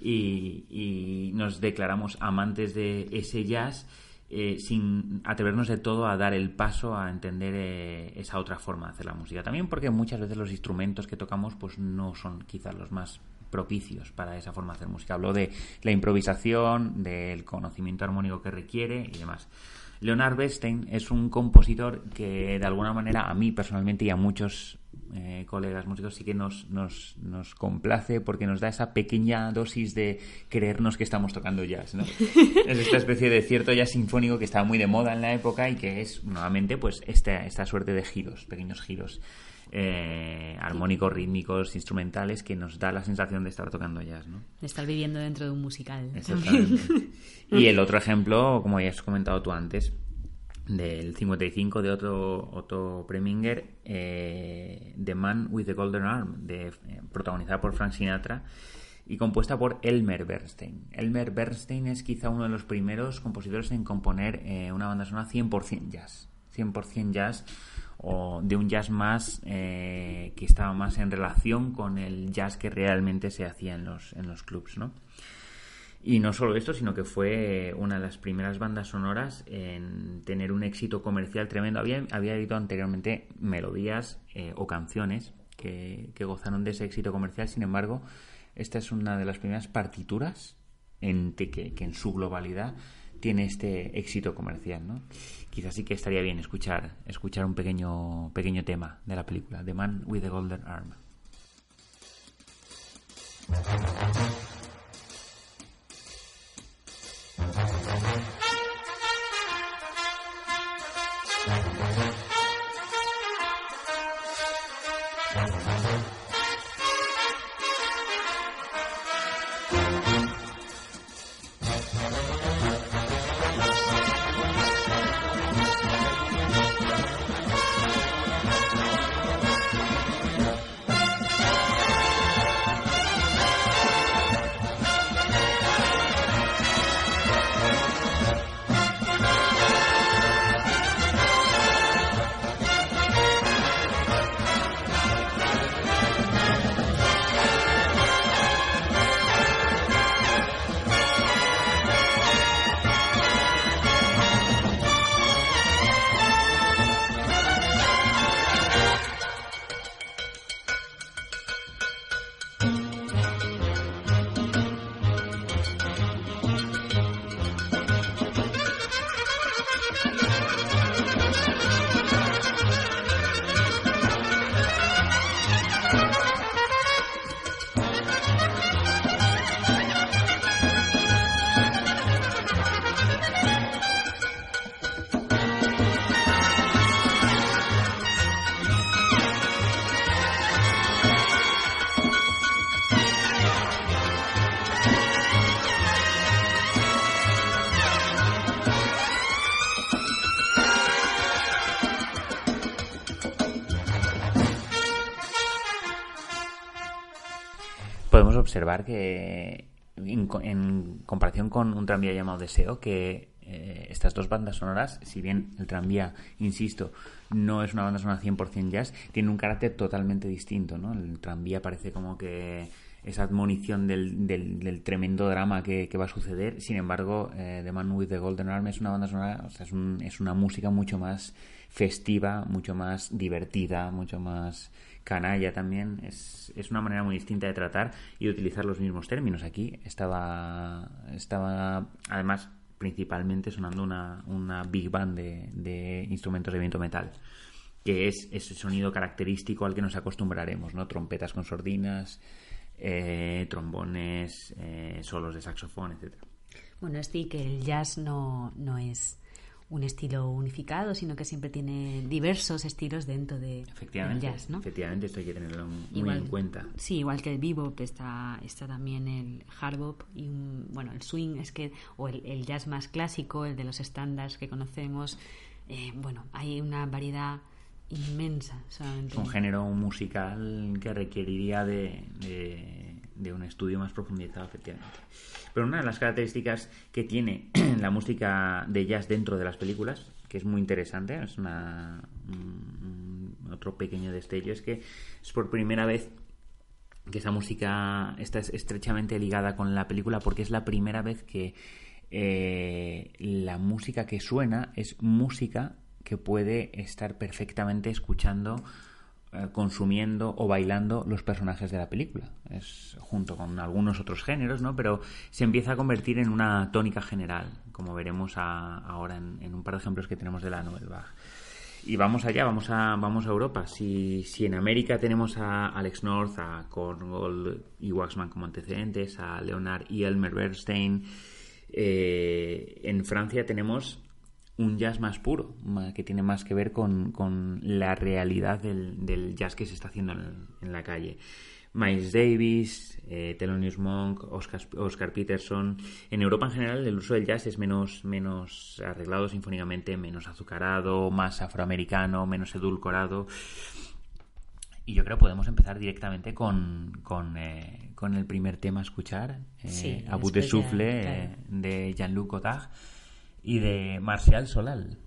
B: Y, nos declaramos amantes de ese jazz eh, sin atrevernos de todo a dar el paso a entender eh, esa otra forma de hacer la música. También porque muchas veces los instrumentos que tocamos pues no son quizás los más propicios para esa forma de hacer música. Hablo de la improvisación, del conocimiento armónico que requiere y demás. Leonard Bernstein es un compositor que de alguna manera a mí personalmente y a muchos eh, colegas músicos sí que nos, nos, nos, complace porque nos da esa pequeña dosis de creernos que estamos tocando jazz, ¿no? es esta especie de cierto jazz sinfónico que estaba muy de moda en la época y que es nuevamente pues esta, esta suerte de giros, pequeños giros eh, armónicos, rítmicos, instrumentales que nos da la sensación de estar tocando jazz, ¿no?
A: De estar viviendo dentro de un musical.
B: y el otro ejemplo, como ya has comentado tú antes, del 55 de otro Otto Preminger, eh, The Man with the Golden Arm, de, eh, protagonizada por Frank Sinatra y compuesta por Elmer Bernstein. Elmer Bernstein es quizá uno de los primeros compositores en componer eh, una banda sonora 100% jazz, 100% jazz o de un jazz más que estaba más en relación con el jazz que realmente se hacía en los, en los clubs, ¿no? Y no solo esto, sino que fue una de las primeras bandas sonoras en tener un éxito comercial tremendo. Había, había habido anteriormente melodías eh, o canciones que, gozaron de ese éxito comercial, sin embargo, esta es una de las primeras partituras en que, que en su globalidad tiene este éxito comercial, ¿no? quizás sí que estaría bien escuchar, escuchar un pequeño, pequeño tema de la película, The Man with the Golden Arm. Que en, comparación con un tranvía llamado Deseo, que eh, estas dos bandas sonoras, si bien el tranvía, insisto, no es una banda sonora 100% jazz, tiene un carácter totalmente distinto, ¿no? El tranvía parece como que esa admonición del, del, tremendo drama que, va a suceder. Sin embargo, eh, The Man with the Golden Arm es una banda sonora, o sea, es, es una música mucho más festiva, mucho más divertida, mucho más canalla también. Es, es, una manera muy distinta de tratar y de utilizar los mismos términos. Aquí estaba, estaba además, principalmente sonando una, una big band de, de instrumentos de viento metal que es ese sonido característico al que nos acostumbraremos, ¿no? Trompetas con sordinas, eh, trombones, eh, solos de saxofón, etcétera.
A: Bueno, es decir, que el jazz no, no es un estilo unificado, sino que siempre tiene diversos estilos dentro de
B: efectivamente,
A: jazz, ¿no?
B: Efectivamente, esto hay que tenerlo muy en cuenta.
A: Sí, igual que el bebop está, está también el hard bop y bueno, el swing es que o el, jazz más clásico, el de los estándares que conocemos, eh, bueno, hay una variedad inmensa. Solamente.
B: Un género musical que requeriría de, de, un estudio más profundizado, efectivamente. Pero una de las características que tiene la música de jazz dentro de las películas, que es muy interesante, es una, otro pequeño destello, es que es por primera vez que esa música está estrechamente ligada con la película porque es la primera vez que eh, la música que suena es música que puede estar perfectamente escuchando, consumiendo o bailando los personajes de la película. Es junto con algunos otros géneros, ¿no? Pero se empieza a convertir en una tónica general, como veremos ahora en, un par de ejemplos que tenemos de la Nouvelle Vague. Y vamos allá, vamos a, vamos a Europa. Si, si en América tenemos a Alex North, a Cornwall y Waxman como antecedentes, a Leonard y Elmer Bernstein, eh, en Francia tenemos un jazz más puro, que tiene más que ver con, la realidad del, jazz que se está haciendo en, la calle. Miles Davis, eh, Thelonious Monk, Oscar, Peterson. En Europa en general el uso del jazz es menos, menos arreglado sinfónicamente, menos azucarado, más afroamericano, menos edulcorado. Y yo creo que podemos empezar directamente con, con, eh, el primer tema a escuchar, eh, A de Souffle, eh, de Jean-Luc Godard y de Marcial Solal.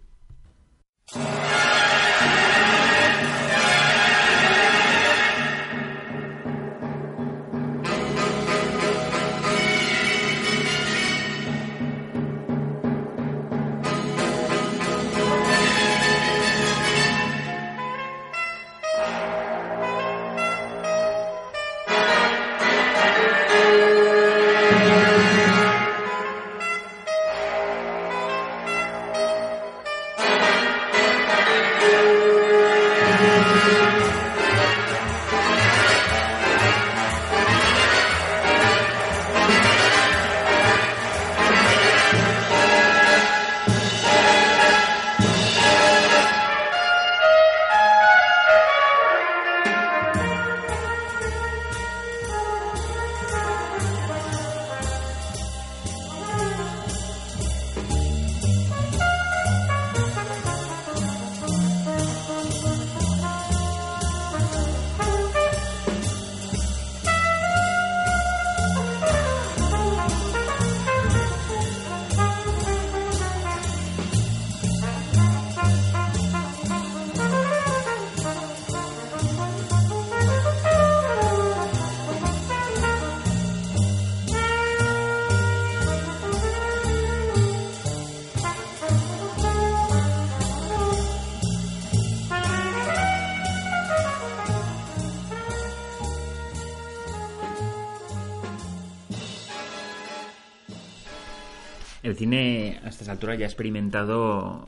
B: Estas alturas ya ha experimentado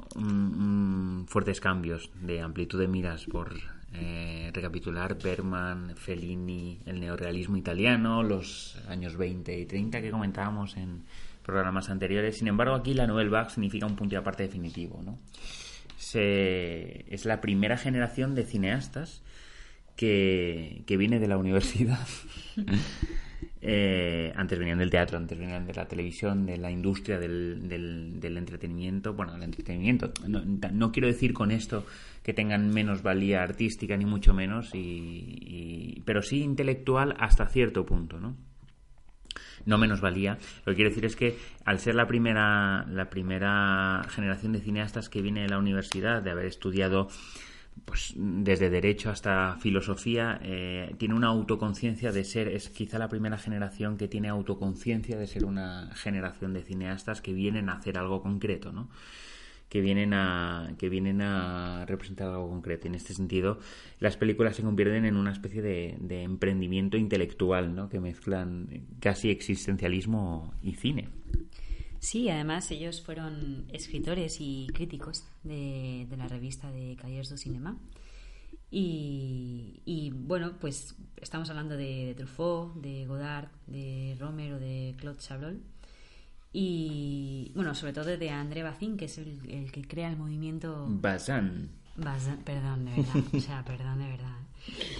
B: fuertes cambios de amplitud de miras por eh, recapitular Berman, Fellini, el neorealismo italiano, los años 20 y 30 que comentábamos en programas anteriores. Sin embargo, aquí la Nouvelle Vague significa un punto y aparte definitivo. es la primera generación de cineastas que viene de la universidad Eh, antes venían del teatro, antes venían de la televisión, de la industria del, entretenimiento. Bueno, del entretenimiento. No, quiero decir con esto que tengan menos valía artística, ni mucho menos, pero sí intelectual hasta cierto punto, ¿no? No menos valía. Lo que quiero decir es que al ser la primera, la primera generación de cineastas que viene de la universidad, de haber estudiado pues desde derecho hasta filosofía, eh, tiene una autoconciencia de ser, es quizá la primera generación que tiene autoconciencia de ser una generación de cineastas que vienen a hacer algo concreto, ¿no? que vienen a que vienen a representar algo concreto. Y en este sentido, las películas se convierten en una especie de, de emprendimiento intelectual, ¿no? que mezclan casi existencialismo y cine.
A: Sí, además ellos fueron escritores y críticos de, la revista de Cahiers du Cinema. Y, bueno, pues estamos hablando de, Truffaut, de Godard, de Romer o de Claude Chabrol. Y bueno, sobre todo de André Bazin, que es el, que crea el movimiento.
B: Bazin.
A: perdón, de verdad. o sea, perdón, de verdad.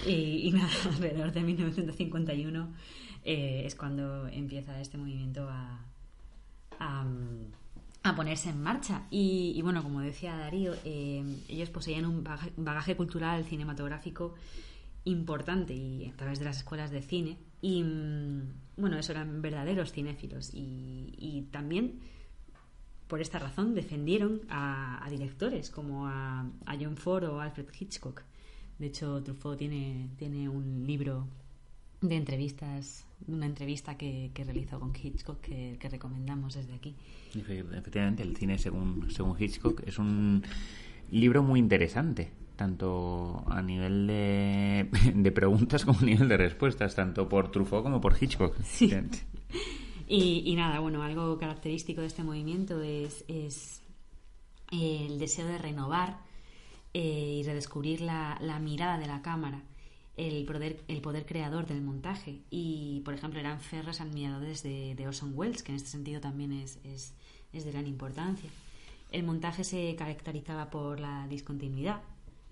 A: Y, nada, alrededor de 1951 eh, es cuando empieza este movimiento a, a, ponerse en marcha. Y, bueno, como decía Darío, eh, ellos poseían un bagaje, cultural cinematográfico importante y a través de las escuelas de cine. Y mm, bueno, eso eran verdaderos cinéfilos. Y, también por esta razón defendieron a, directores como a, a, John Ford o Alfred Hitchcock. De hecho, Truffaut tiene, tiene un libro de entrevistas, una entrevista que, que realizó con Hitchcock que, recomendamos desde aquí.
B: Efectivamente, el cine según, según Hitchcock es un libro muy interesante, tanto a nivel de, de preguntas como a nivel de respuestas, tanto por Truffaut como por Hitchcock.
A: Y, y, nada, bueno, algo característico de este movimiento es, es el deseo de renovar eh, y redescubrir la, la mirada de la cámara el poder, el poder creador del montaje. Y, por ejemplo, eran ferros admiradores de, de Orson Welles, que en este sentido también es, es, es, de gran importancia. El montaje se caracterizaba por la discontinuidad,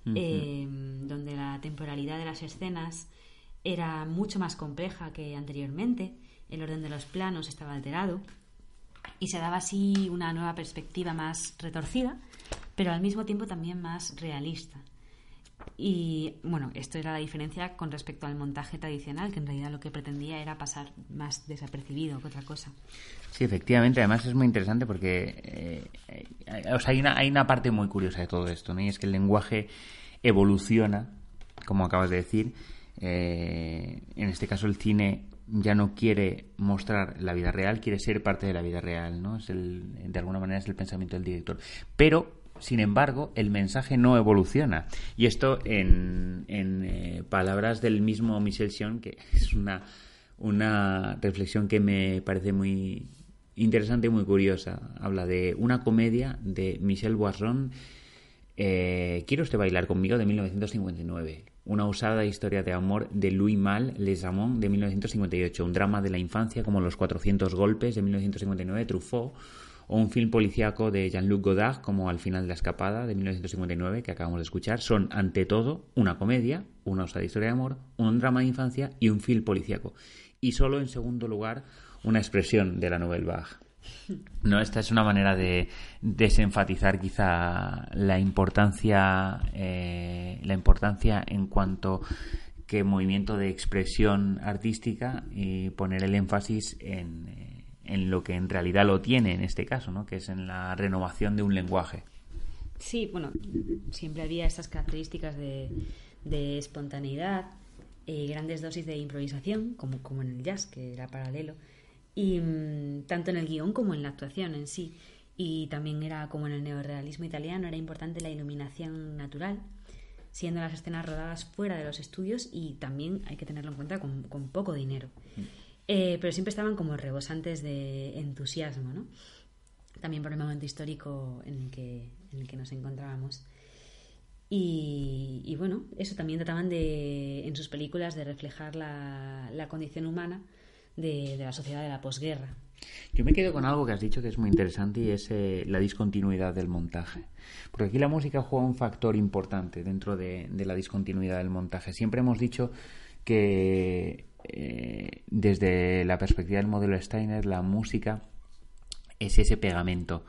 A: em, donde la temporalidad de las escenas era mucho más compleja que anteriormente, el orden de los planos estaba alterado y se daba así una nueva perspectiva más retorcida, pero al mismo tiempo también más realista. Y bueno, esto era la diferencia con respecto al montaje tradicional, que en realidad lo que pretendía era pasar más desapercibido que otra cosa.
B: Sí, efectivamente. Además es muy interesante porque eh, hay, una, hay una parte muy curiosa de todo esto, ¿no? Y es que el lenguaje evoluciona, como acabas de decir. Eh, en este caso el cine ya no quiere mostrar la vida real, quiere ser parte de la vida real, ¿no? Es el, de alguna manera es el pensamiento del director. Pero sin embargo, el mensaje no evoluciona. Y esto en, eh, palabras del mismo Michel Sion, que es una, una reflexión que me parece muy interesante y muy curiosa. Habla de una comedia de Michel Boisson, eh, Quiero usted bailar conmigo? de 1959. Una usada historia de amor de Louis Mal Les Amants de 1958. Un drama de la infancia como Los 400 golpes de 1959 de Truffaut o un film policíaco de Jean-Luc Godard como Al final de la escapada de 1959 que acabamos de escuchar son ante todo una comedia, una osada historia de amor, un drama de infancia y un film policíaco. Y solo en segundo lugar una expresión de la Nouvelle Vague. No, esta es una manera de desenfatizar quizá la importancia, eh, la importancia en cuanto que movimiento de expresión artística y poner el énfasis en, eh, en lo que en realidad lo tiene en este caso, ¿no? que es en la renovación de un lenguaje.
A: Sí, bueno, siempre había estas características de, espontaneidad, y grandes dosis de improvisación, como, como en el jazz, que era paralelo, y mm, tanto en el guion como en la actuación en sí. Y también era como en el neorealismo italiano, era importante la iluminación natural, siendo las escenas rodadas fuera de los estudios y también hay que tenerlo en cuenta con, con poco dinero. Mm. Eh, pero siempre estaban como rebosantes de entusiasmo, ¿no? También por el momento histórico en el que, en el que nos encontrábamos. Y, bueno, eso también trataban de, en sus películas de reflejar la, la condición humana de, de, la sociedad de la posguerra.
B: Yo me quedo con algo que has dicho que es muy interesante y es eh, la discontinuidad del montaje. Porque aquí la música juega un factor importante dentro de, de la discontinuidad del montaje. Siempre hemos dicho que eh, desde la perspectiva del modelo Steiner, la música es ese pegamento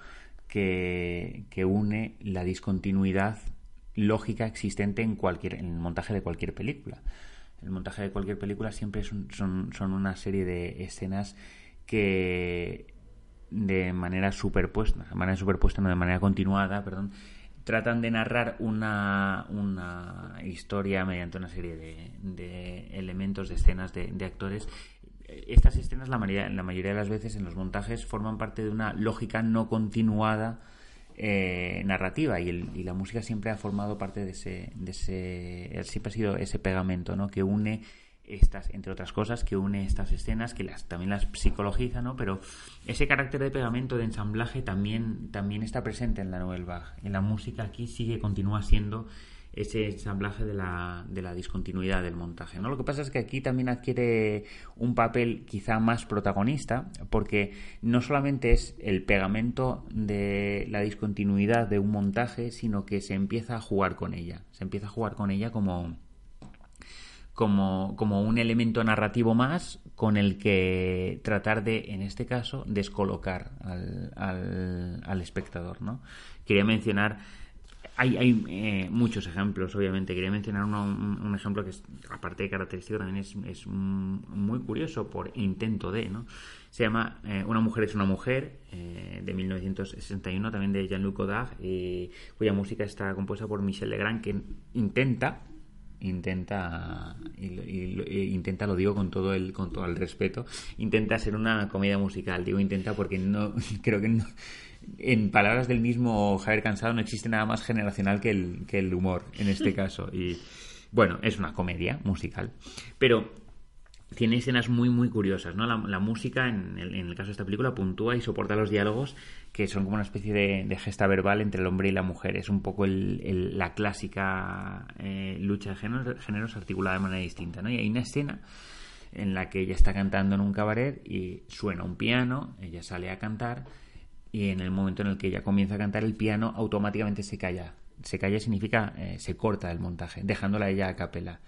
B: que, une la discontinuidad lógica existente en cualquier en el montaje de cualquier película. El montaje de cualquier película siempre son, son una serie de escenas que de manera superpuesta, de manera superpuesta, no de manera continuada, perdón, tratan de narrar una, una historia mediante una serie de, de elementos, de escenas, de, de actores estas escenas la mayoría, la mayoría de las veces en los montajes forman parte de una lógica no continuada eh, narrativa y, el, y, la música siempre ha formado parte de ese, de ese siempre ha sido ese pegamento ¿no? que une estas entre otras cosas que une estas escenas que las también las psicologiza no pero ese carácter de pegamento de ensamblaje también también está presente en la Nouvelle Vague en la música aquí sigue continúa siendo ese ensamblaje de la, de la discontinuidad del montaje. ¿no? Lo que pasa es que aquí también adquiere un papel quizá más protagonista, porque no solamente es el pegamento de la discontinuidad de un montaje, sino que se empieza a jugar con ella. Se empieza a jugar con ella como, como, como un elemento narrativo más con el que tratar de, en este caso, descolocar al, al, espectador. ¿no? Quería mencionar hay, hay eh, muchos ejemplos, obviamente. Quería mencionar uno, un, ejemplo que, es, aparte de característico, también es, es muy curioso por intento de, ¿no? Se llama eh, Una mujer es una mujer, eh, de 1961, también de Jean-Luc Godard, cuya música está compuesta por Michel Legrand, que intenta intenta y, y, y, intenta lo digo con todo el con todo el respeto intenta ser una comedia musical digo intenta porque no creo que no en palabras del mismo Javier Cansado, no existe nada más generacional que el, que el humor en este caso. Y bueno, es una comedia musical. Pero tiene escenas muy, muy curiosas, ¿no? La, la música, en el, en el, caso de esta película, puntúa y soporta los diálogos que son como una especie de, gesta verbal entre el hombre y la mujer. Es un poco el, la clásica eh, lucha de géneros, géneros articulada de manera distinta, ¿no? Y hay una escena en la que ella está cantando en un cabaret y suena un piano, ella sale a cantar y en el momento en el que ella comienza a cantar el piano automáticamente se calla. Se calla significa eh, se corta el montaje, dejándola ella a capela.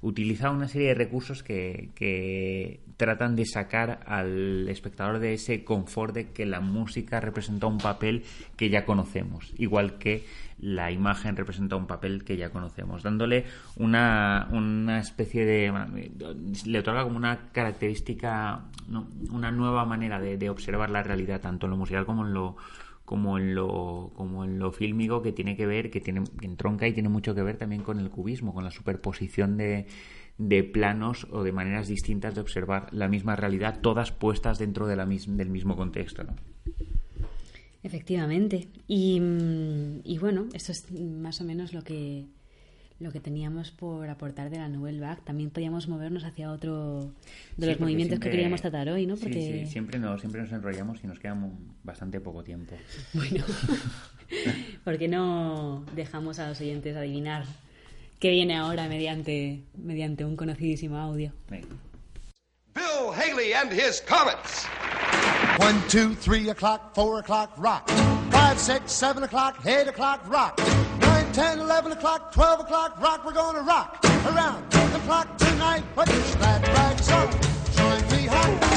B: Utiliza una serie de recursos que, que, tratan de sacar al espectador de ese confort de que la música representa un papel que ya conocemos, igual que la imagen representa un papel que ya conocemos, dándole una, una especie de... le otorga como una característica, una nueva manera de, de, observar la realidad, tanto en lo musical como en lo como en lo como en lo fílmico que tiene que ver que tiene que entronca y tiene mucho que ver también con el cubismo con la superposición de, de planos o de maneras distintas de observar la misma realidad todas puestas dentro de la mis, del mismo contexto.
A: Efectivamente. Y, y, bueno, eso es más o menos lo que, lo que teníamos por aportar de la Nouvelle Vague. También podíamos movernos hacia otro de sí, los movimientos siempre, que queríamos tratar hoy, ¿no?
B: Porque... Sí, sí, siempre, no, siempre nos enrollamos y nos queda bastante poco tiempo.
A: Bueno, porque no dejamos a los oyentes adivinar qué viene ahora mediante, mediante un conocidísimo audio.
B: Venga.
C: Bill Haley and his Comets.
D: One, two, three o'clock, four o'clock, rock. Five, six, seven o'clock, eight o'clock, rock. Nine, ten, eleven o'clock, twelve o'clock, rock. We're gonna rock around the clock tonight. Put your glad rags on. Join me home.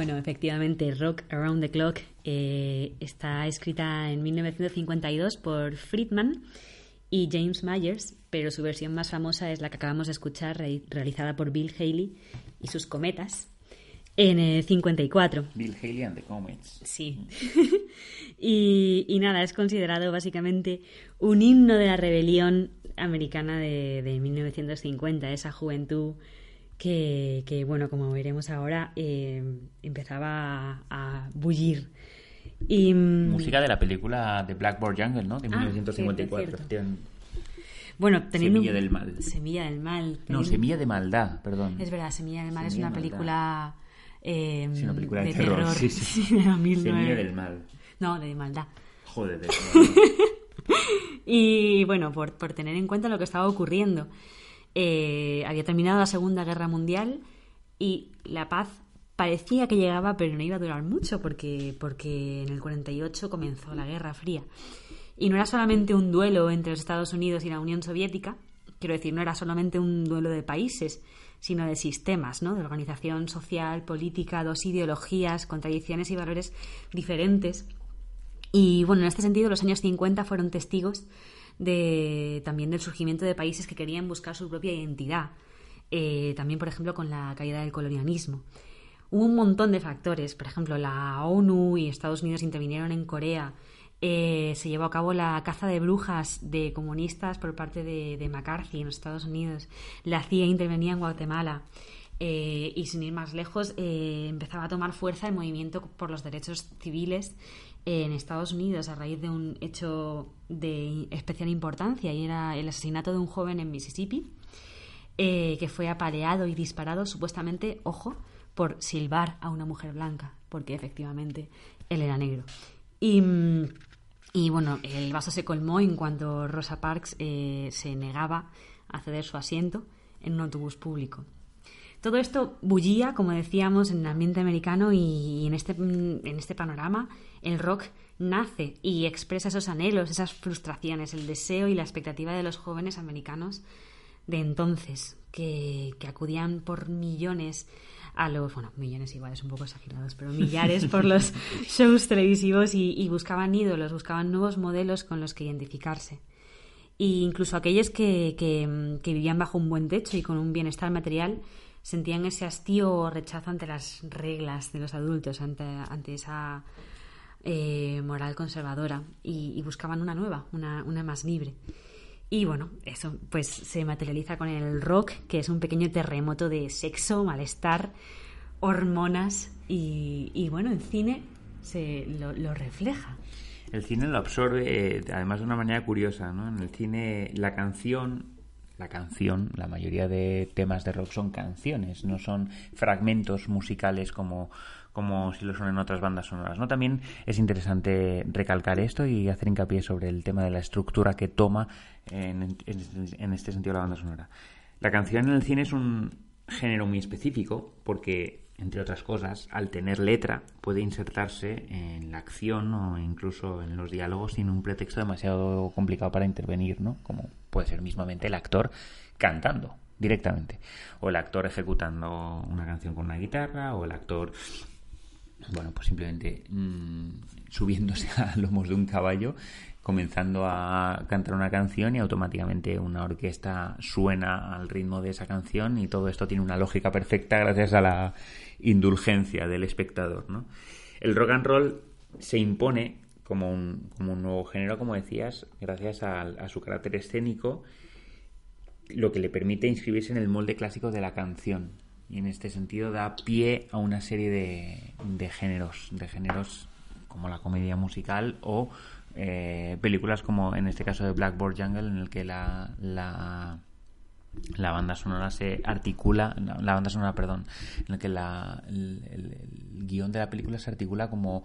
A: Bueno, efectivamente, Rock Around the Clock eh, está escrita en 1952 por Friedman y James Myers, pero su versión más famosa es la que acabamos de escuchar, re realizada por Bill Haley y sus cometas en el 54.
B: Bill Haley and the Comets.
A: Sí. y, y, nada, es considerado básicamente un himno de la rebelión americana de, de 1950, esa juventud que, que, bueno, como veremos ahora, eh, empezaba a, a bullir. Y,
B: Música de la película de Blackboard Jungle, ¿no? De ah, 1954. Cierto, cierto.
A: Bueno, teniendo
B: Semilla del Mal.
A: Semilla del Mal.
B: Teniendo... No, Semilla de Maldad, perdón.
A: Es verdad, Semilla del Mal Semilla es una película eh,
B: Sí, una película de
A: de
B: terror,
A: terror.
B: sí, sí.
A: Sí, de 2009.
B: Semilla del mal.
A: No, de maldad.
B: Joder, de
A: Y bueno, por, por tener en cuenta lo que estaba ocurriendo. Eh, había terminado la Segunda Guerra Mundial y la paz parecía que llegaba, pero no iba a durar mucho porque, porque en el 48 comenzó la Guerra Fría. Y no era solamente un duelo entre los Estados Unidos y la Unión Soviética, quiero decir, no era solamente un duelo de países, sino de sistemas, ¿no? de organización social, política, dos ideologías con tradiciones y valores diferentes. Y bueno, en este sentido, los años 50 fueron testigos de, también del surgimiento de países que querían buscar su propia identidad. Eh, también, por ejemplo, con la caída del colonialismo. Hubo un montón de factores. Por ejemplo, la ONU y Estados Unidos intervinieron en Corea. Eh, se llevó a cabo la caza de brujas de comunistas por parte de, McCarthy en los Estados Unidos. La CIA intervenía en Guatemala. Eh, y sin ir más lejos, eh, empezaba a tomar fuerza el movimiento por los derechos civiles en Estados Unidos a raíz de un hecho de especial importancia y era el asesinato de un joven en Mississippi eh, que fue apaleado y disparado supuestamente, ojo, por silbar a una mujer blanca, porque efectivamente él era negro. Y, mm, y bueno, el vaso se colmó en cuanto Rosa Parks eh, se negaba a ceder su asiento en un autobús público. Todo esto bullía, como decíamos, en el ambiente americano y en este, en este panorama el rock nace y expresa esos anhelos, esas frustraciones, el deseo y la expectativa de los jóvenes americanos de entonces, que, que acudían por millones a los, bueno, millones iguales un poco exagerados, pero millares por los shows televisivos y, y buscaban ídolos, buscaban nuevos modelos con los que identificarse. E incluso aquellos que, que, que vivían bajo un buen techo y con un bienestar material sentían ese hastío o rechazo ante las reglas de los adultos, ante, ante esa eh, moral conservadora y, buscaban una nueva, una, una más libre. Y bueno, eso pues se materializa con el rock, que es un pequeño terremoto de sexo, malestar, hormonas y, bueno, el cine se lo, lo refleja.
B: El cine lo absorbe, eh, además de una manera curiosa, ¿no? En el cine la canción, la canción, la mayoría de temas de rock son canciones, no son fragmentos musicales como como si lo son en otras bandas sonoras, ¿no? También es interesante recalcar esto y hacer hincapié sobre el tema de la estructura que toma en, en, en este sentido la banda sonora. La canción en el cine es un género muy específico porque entre otras cosas, al tener letra, puede insertarse en la acción o incluso en los diálogos sin un pretexto demasiado complicado para intervenir, ¿no? Como puede ser mismamente el actor cantando directamente, o el actor ejecutando una canción con una guitarra, o el actor, bueno, pues simplemente mmm, subiéndose a lomos de un caballo comenzando a cantar una canción y automáticamente una orquesta suena al ritmo de esa canción y todo esto tiene una lógica perfecta gracias a la indulgencia del espectador. ¿no? El rock and roll se impone como un, nuevo género, como decías, gracias a, su carácter escénico, lo que le permite inscribirse en el molde clásico de la canción. Y en este sentido da pie a una serie de, de géneros, de géneros como la comedia musical o eh, películas como en este caso de Blackboard Jungle en el que la, la, banda sonora se articula la banda sonora perdón en el que la, el, el, el, guion de la película se articula como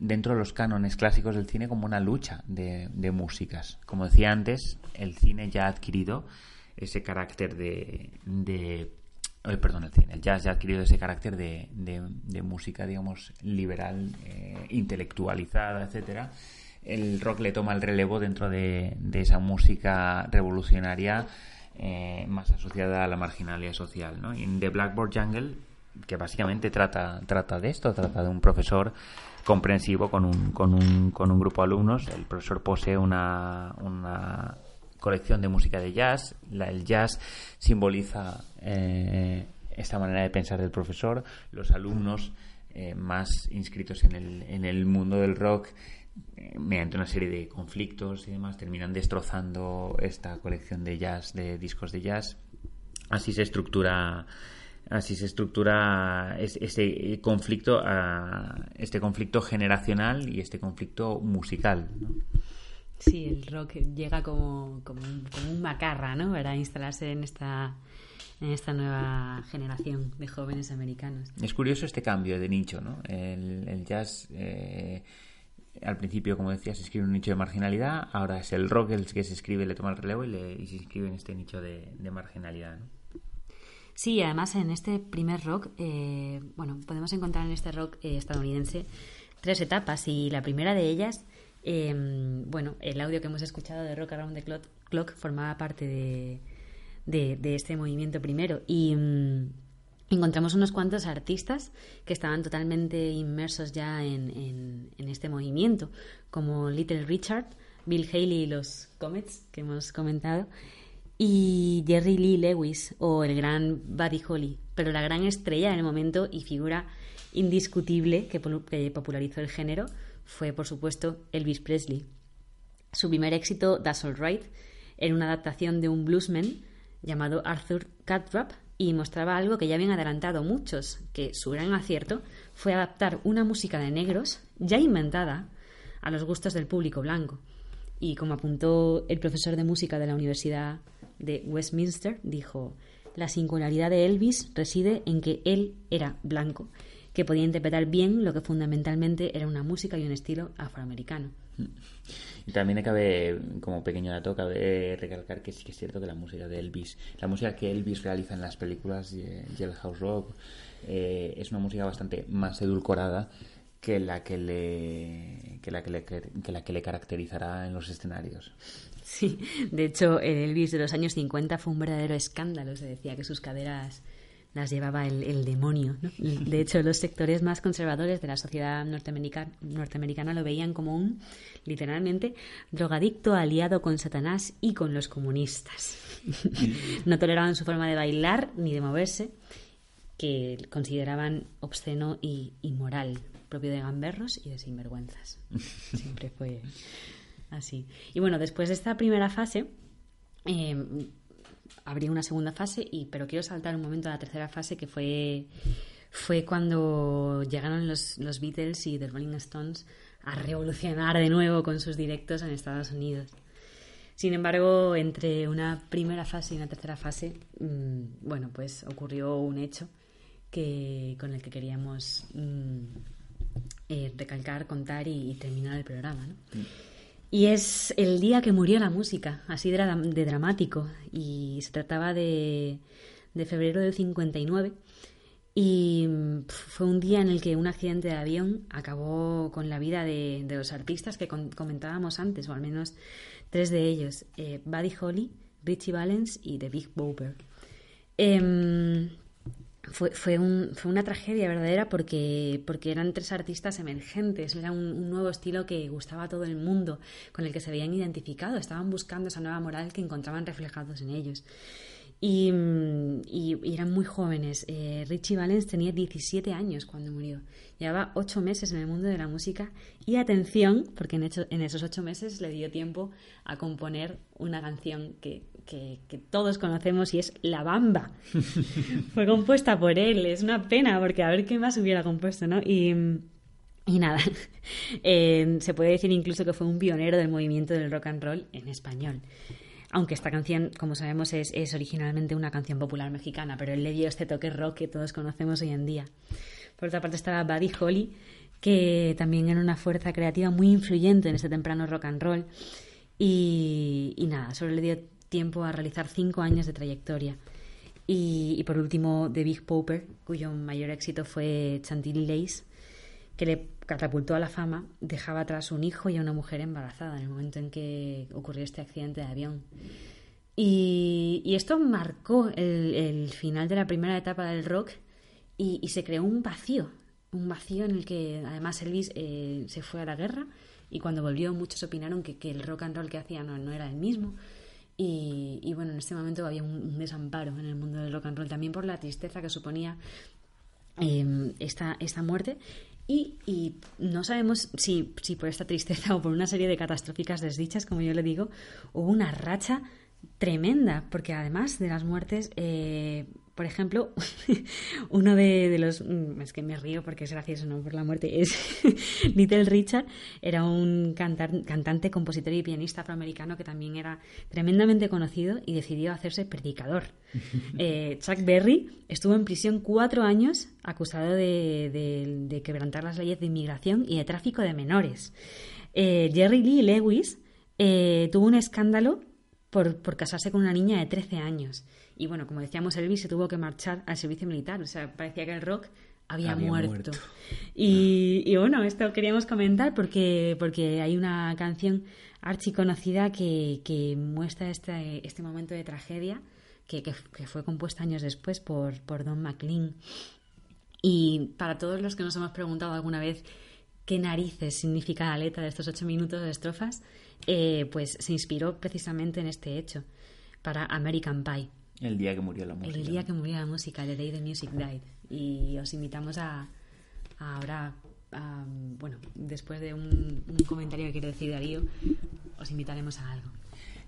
B: dentro de los cánones clásicos del cine como una lucha de, de músicas. Como decía antes el cine ya ha adquirido ese carácter de, de eh, perdón, el cine, el jazz ya ha adquirido ese carácter de, de, música, digamos, liberal, eh, intelectualizada, etcétera, el rock le toma el relevo dentro de, de esa música revolucionaria eh, más asociada a la marginalidad social. ¿no? Y en The Blackboard Jungle, que básicamente trata, trata de esto, trata de un profesor comprensivo con un, con un, con un grupo de alumnos. El profesor posee una, una colección de música de jazz. La, el jazz simboliza eh, esta manera de pensar del profesor. Los alumnos eh, más inscritos en el, en el mundo del rock mediante una serie de conflictos y demás, terminan destrozando esta colección de jazz, de discos de jazz. Así se estructura así se estructura este conflicto este conflicto generacional y este conflicto musical.
A: Sí el rock llega como, como, un, como un macarra no para instalarse en esta en esta nueva generación de jóvenes americanos.
B: Es curioso este cambio de nicho, ¿no? El, el jazz, eh, al principio, como decías, se escribe en un nicho de marginalidad, ahora es el rock el que se escribe, le toma el relevo y, le, y se inscribe en este nicho de, de marginalidad, ¿no?
A: Sí, además en este primer rock, eh, bueno, podemos encontrar en este rock eh, estadounidense tres etapas y la primera de ellas, eh, bueno, el audio que hemos escuchado de Rock Around the Clock, Clock formaba parte de, este movimiento primero. Y mm, encontramos unos cuantos artistas que estaban totalmente inmersos ya en, este movimiento, como Little Richard, Bill Haley y los Comets que hemos comentado, y Jerry Lee Lewis o el gran Buddy Holly, pero la gran estrella en el momento y figura indiscutible que popularizó el género fue, por supuesto, Elvis Presley. Su primer éxito, That's All Right, era una adaptación de un bluesman llamado Arthur Catrap y mostraba algo que ya habían adelantado muchos, que su gran acierto fue adaptar una música de negros ya inventada a los gustos del público blanco. Y como apuntó el profesor de música de la Universidad de Westminster, dijo, la singularidad de Elvis reside en que él era blanco, que podía interpretar bien lo que fundamentalmente era una música y un estilo afroamericano.
B: Y también cabe, como pequeño dato, cabe recalcar que sí que es cierto que la música de Elvis, la música que Elvis realiza en las películas Jailhouse Rock, eh, es una música bastante más edulcorada que la que le que la que le, que la que le caracterizará en los escenarios.
A: Sí, de hecho, el Elvis de los años 50 fue un verdadero escándalo. Se decía que sus caderas las llevaba el, el demonio. ¿no? De hecho, los sectores más conservadores de la sociedad norteamerica- norteamericana lo veían como un, literalmente, drogadicto aliado con Satanás y con los comunistas. No toleraban su forma de bailar ni de moverse, que consideraban obsceno y inmoral, propio de gamberros y de sinvergüenzas. Siempre fue así. Y bueno, después de esta primera fase, eh, habría una segunda fase, y, pero quiero saltar un momento a la tercera fase, que fue, fue cuando llegaron los, los Beatles y The Rolling Stones a revolucionar de nuevo con sus directos en Estados Unidos. Sin embargo, entre una primera fase y una tercera fase, mmm, bueno, pues ocurrió un hecho que, con el que queríamos mmm, eh, recalcar, contar y, y, terminar el programa. ¿no? Mm. Y es el día que murió la música, así de, dramático. Y se trataba de, febrero del 59. Y fue un día en el que un accidente de avión acabó con la vida de, los artistas que comentábamos antes, o al menos tres de ellos: eh, Buddy Holly, Richie Valens y The Big Bopper. Eh, fue, fue, un, fue, una tragedia verdadera porque, porque eran tres artistas emergentes, era un, nuevo estilo que gustaba a todo el mundo, con el que se habían identificado, estaban buscando esa nueva moral que encontraban reflejados en ellos. Y, y, y eran muy jóvenes. Eh, Richie Valens tenía 17 años cuando murió. Llevaba 8 meses en el mundo de la música y atención, porque en, hecho, en esos 8 meses le dio tiempo a componer una canción que, que, que todos conocemos y es La Bamba. Fue compuesta por él. Es una pena porque a ver qué más hubiera compuesto, ¿no? Y, y nada, eh, se puede decir incluso que fue un pionero del movimiento del rock and roll en español aunque esta canción, como sabemos, es, originalmente una canción popular mexicana, pero él le dio este toque rock que todos conocemos hoy en día. Por otra parte estaba Buddy Holly, que también era una fuerza creativa muy influyente en este temprano rock and roll. Y, nada, solo le dio tiempo a realizar cinco años de trayectoria. Y, y por último, The Big Popper, cuyo mayor éxito fue Chantilly Lace, que le catapultó a la fama, dejaba atrás un hijo y a una mujer embarazada en el momento en que ocurrió este accidente de avión. Y, esto marcó el, final de la primera etapa del rock y, se creó un vacío, un vacío en el que además Elvis eh, se fue a la guerra y cuando volvió muchos opinaron que, el rock and roll que hacía no, no era el mismo. Y, bueno, en este momento había un, un, desamparo en el mundo del rock and roll, también por la tristeza que suponía eh, esta, esta muerte y, y, no sabemos si, si, por esta tristeza o por una serie de catastróficas desdichas, como yo le digo, hubo una racha tremenda, porque además de las muertes, eh, Por ejemplo, uno de, los... mm, Es que me río porque es gracioso, ¿no? Por la muerte. Es Little Richard. Era un cantar- cantante, compositor y pianista afroamericano que también era tremendamente conocido y decidió hacerse predicador. Eh, Chuck Berry estuvo en prisión cuatro años acusado de, de- de quebrantar las leyes de inmigración y de tráfico de menores. Eh, Jerry Lee Lewis eh, tuvo un escándalo por, por casarse con una niña de 13 años. Y bueno, como decíamos, Elvis se tuvo que marchar al servicio militar. O sea, parecía que el rock había,
B: Había
A: muerto.
B: muerto.
A: Y, y bueno, esto queríamos comentar porque, porque hay una canción archiconocida que, que muestra este, este momento de tragedia que, que- que fue compuesta años después por, por Don McLean. Y para todos los que nos hemos preguntado alguna vez qué narices significa la letra de estos ocho minutos de estrofas, eh, pues se inspiró precisamente en este hecho, para American Pie,
B: El día que murió la música.
A: el día que murió la música, The Day the Music Died. Y os invitamos a, a ahora, a, bueno, después de un, un comentario que quiere decir Darío, os invitaremos a algo.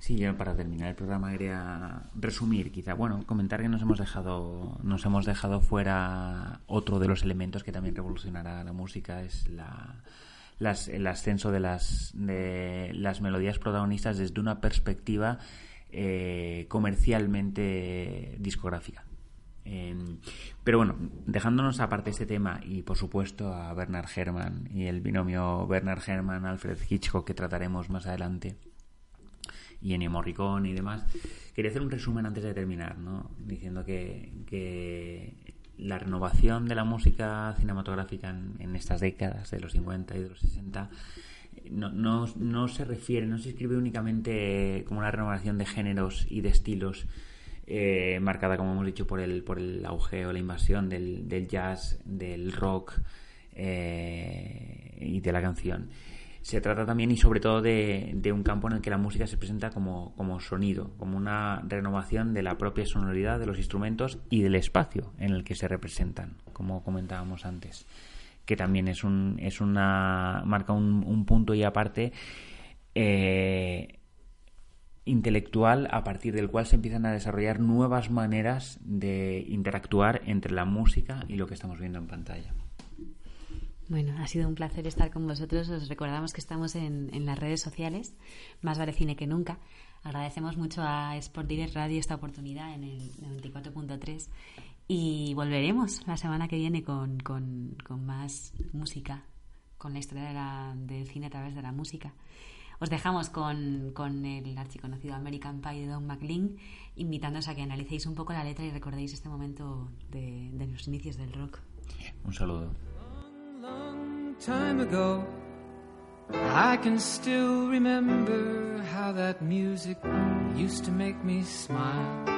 B: Sí, yo para terminar el programa quería resumir, quizá, bueno, comentar que nos hemos dejado, nos hemos dejado fuera otro de los elementos que también revolucionará la música es la, las- el ascenso de las, de las melodías protagonistas desde una perspectiva eh, comercialmente discográfica. Eh, pero bueno, dejándonos aparte este tema y por supuesto a Bernard Herrmann y el binomio Bernard Herrmann-Alfred Hitchcock que trataremos más adelante y Ennio Morricone y demás. Quería hacer un resumen antes de terminar, ¿no? Diciendo que, que la renovación de la música cinematográfica en, en estas décadas de los 50 y de los 60 no, no, no se refiere, no se escribe únicamente como una renovación de géneros y de estilos eh, marcada, como hemos dicho, por el, por el auge o la invasión del, del jazz, del rock eh, y de la canción. Se trata también y sobre todo de, de un campo en el que la música se presenta como, como sonido, como una renovación de la propia sonoridad de los instrumentos y del espacio en el que se representan, como comentábamos antes, que también es un, es una marca un, un punto y aparte eh, intelectual a partir del cual se empiezan a desarrollar nuevas maneras de interactuar entre la música y lo que estamos viendo en pantalla.
A: Bueno, ha sido un placer estar con vosotros. Os recordamos que estamos en, en las redes sociales, más vale cine que nunca. Agradecemos mucho a Sport Direct Radio esta oportunidad en el 94.3 y volveremos la semana que viene con, con- con más música, con la historia de la- del cine a través de la música. Os dejamos con, con el archiconocido American Pie de Don McLean, invitándoos a que analicéis un poco la letra y recordéis este momento de, de los inicios del rock.
B: Un saludo.
E: long time ago. I can still remember how that music used to make me smile.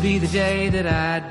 E: be the day that I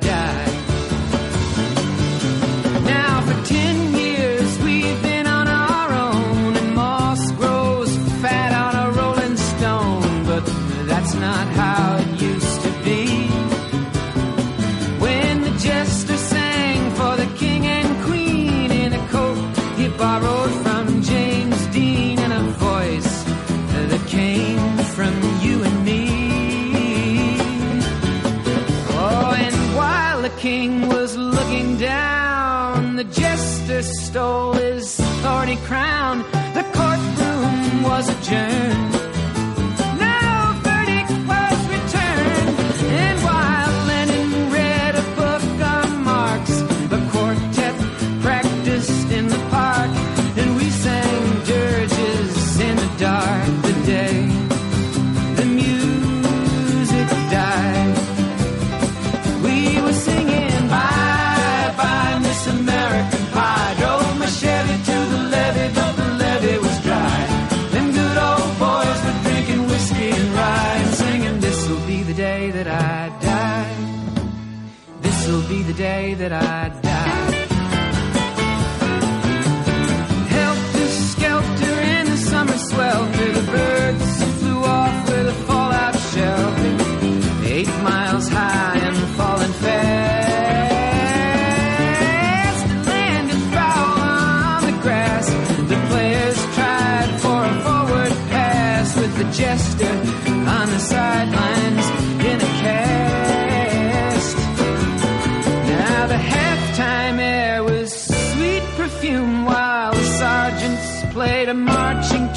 E: authority crown. The courtroom was adjourned.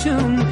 E: tune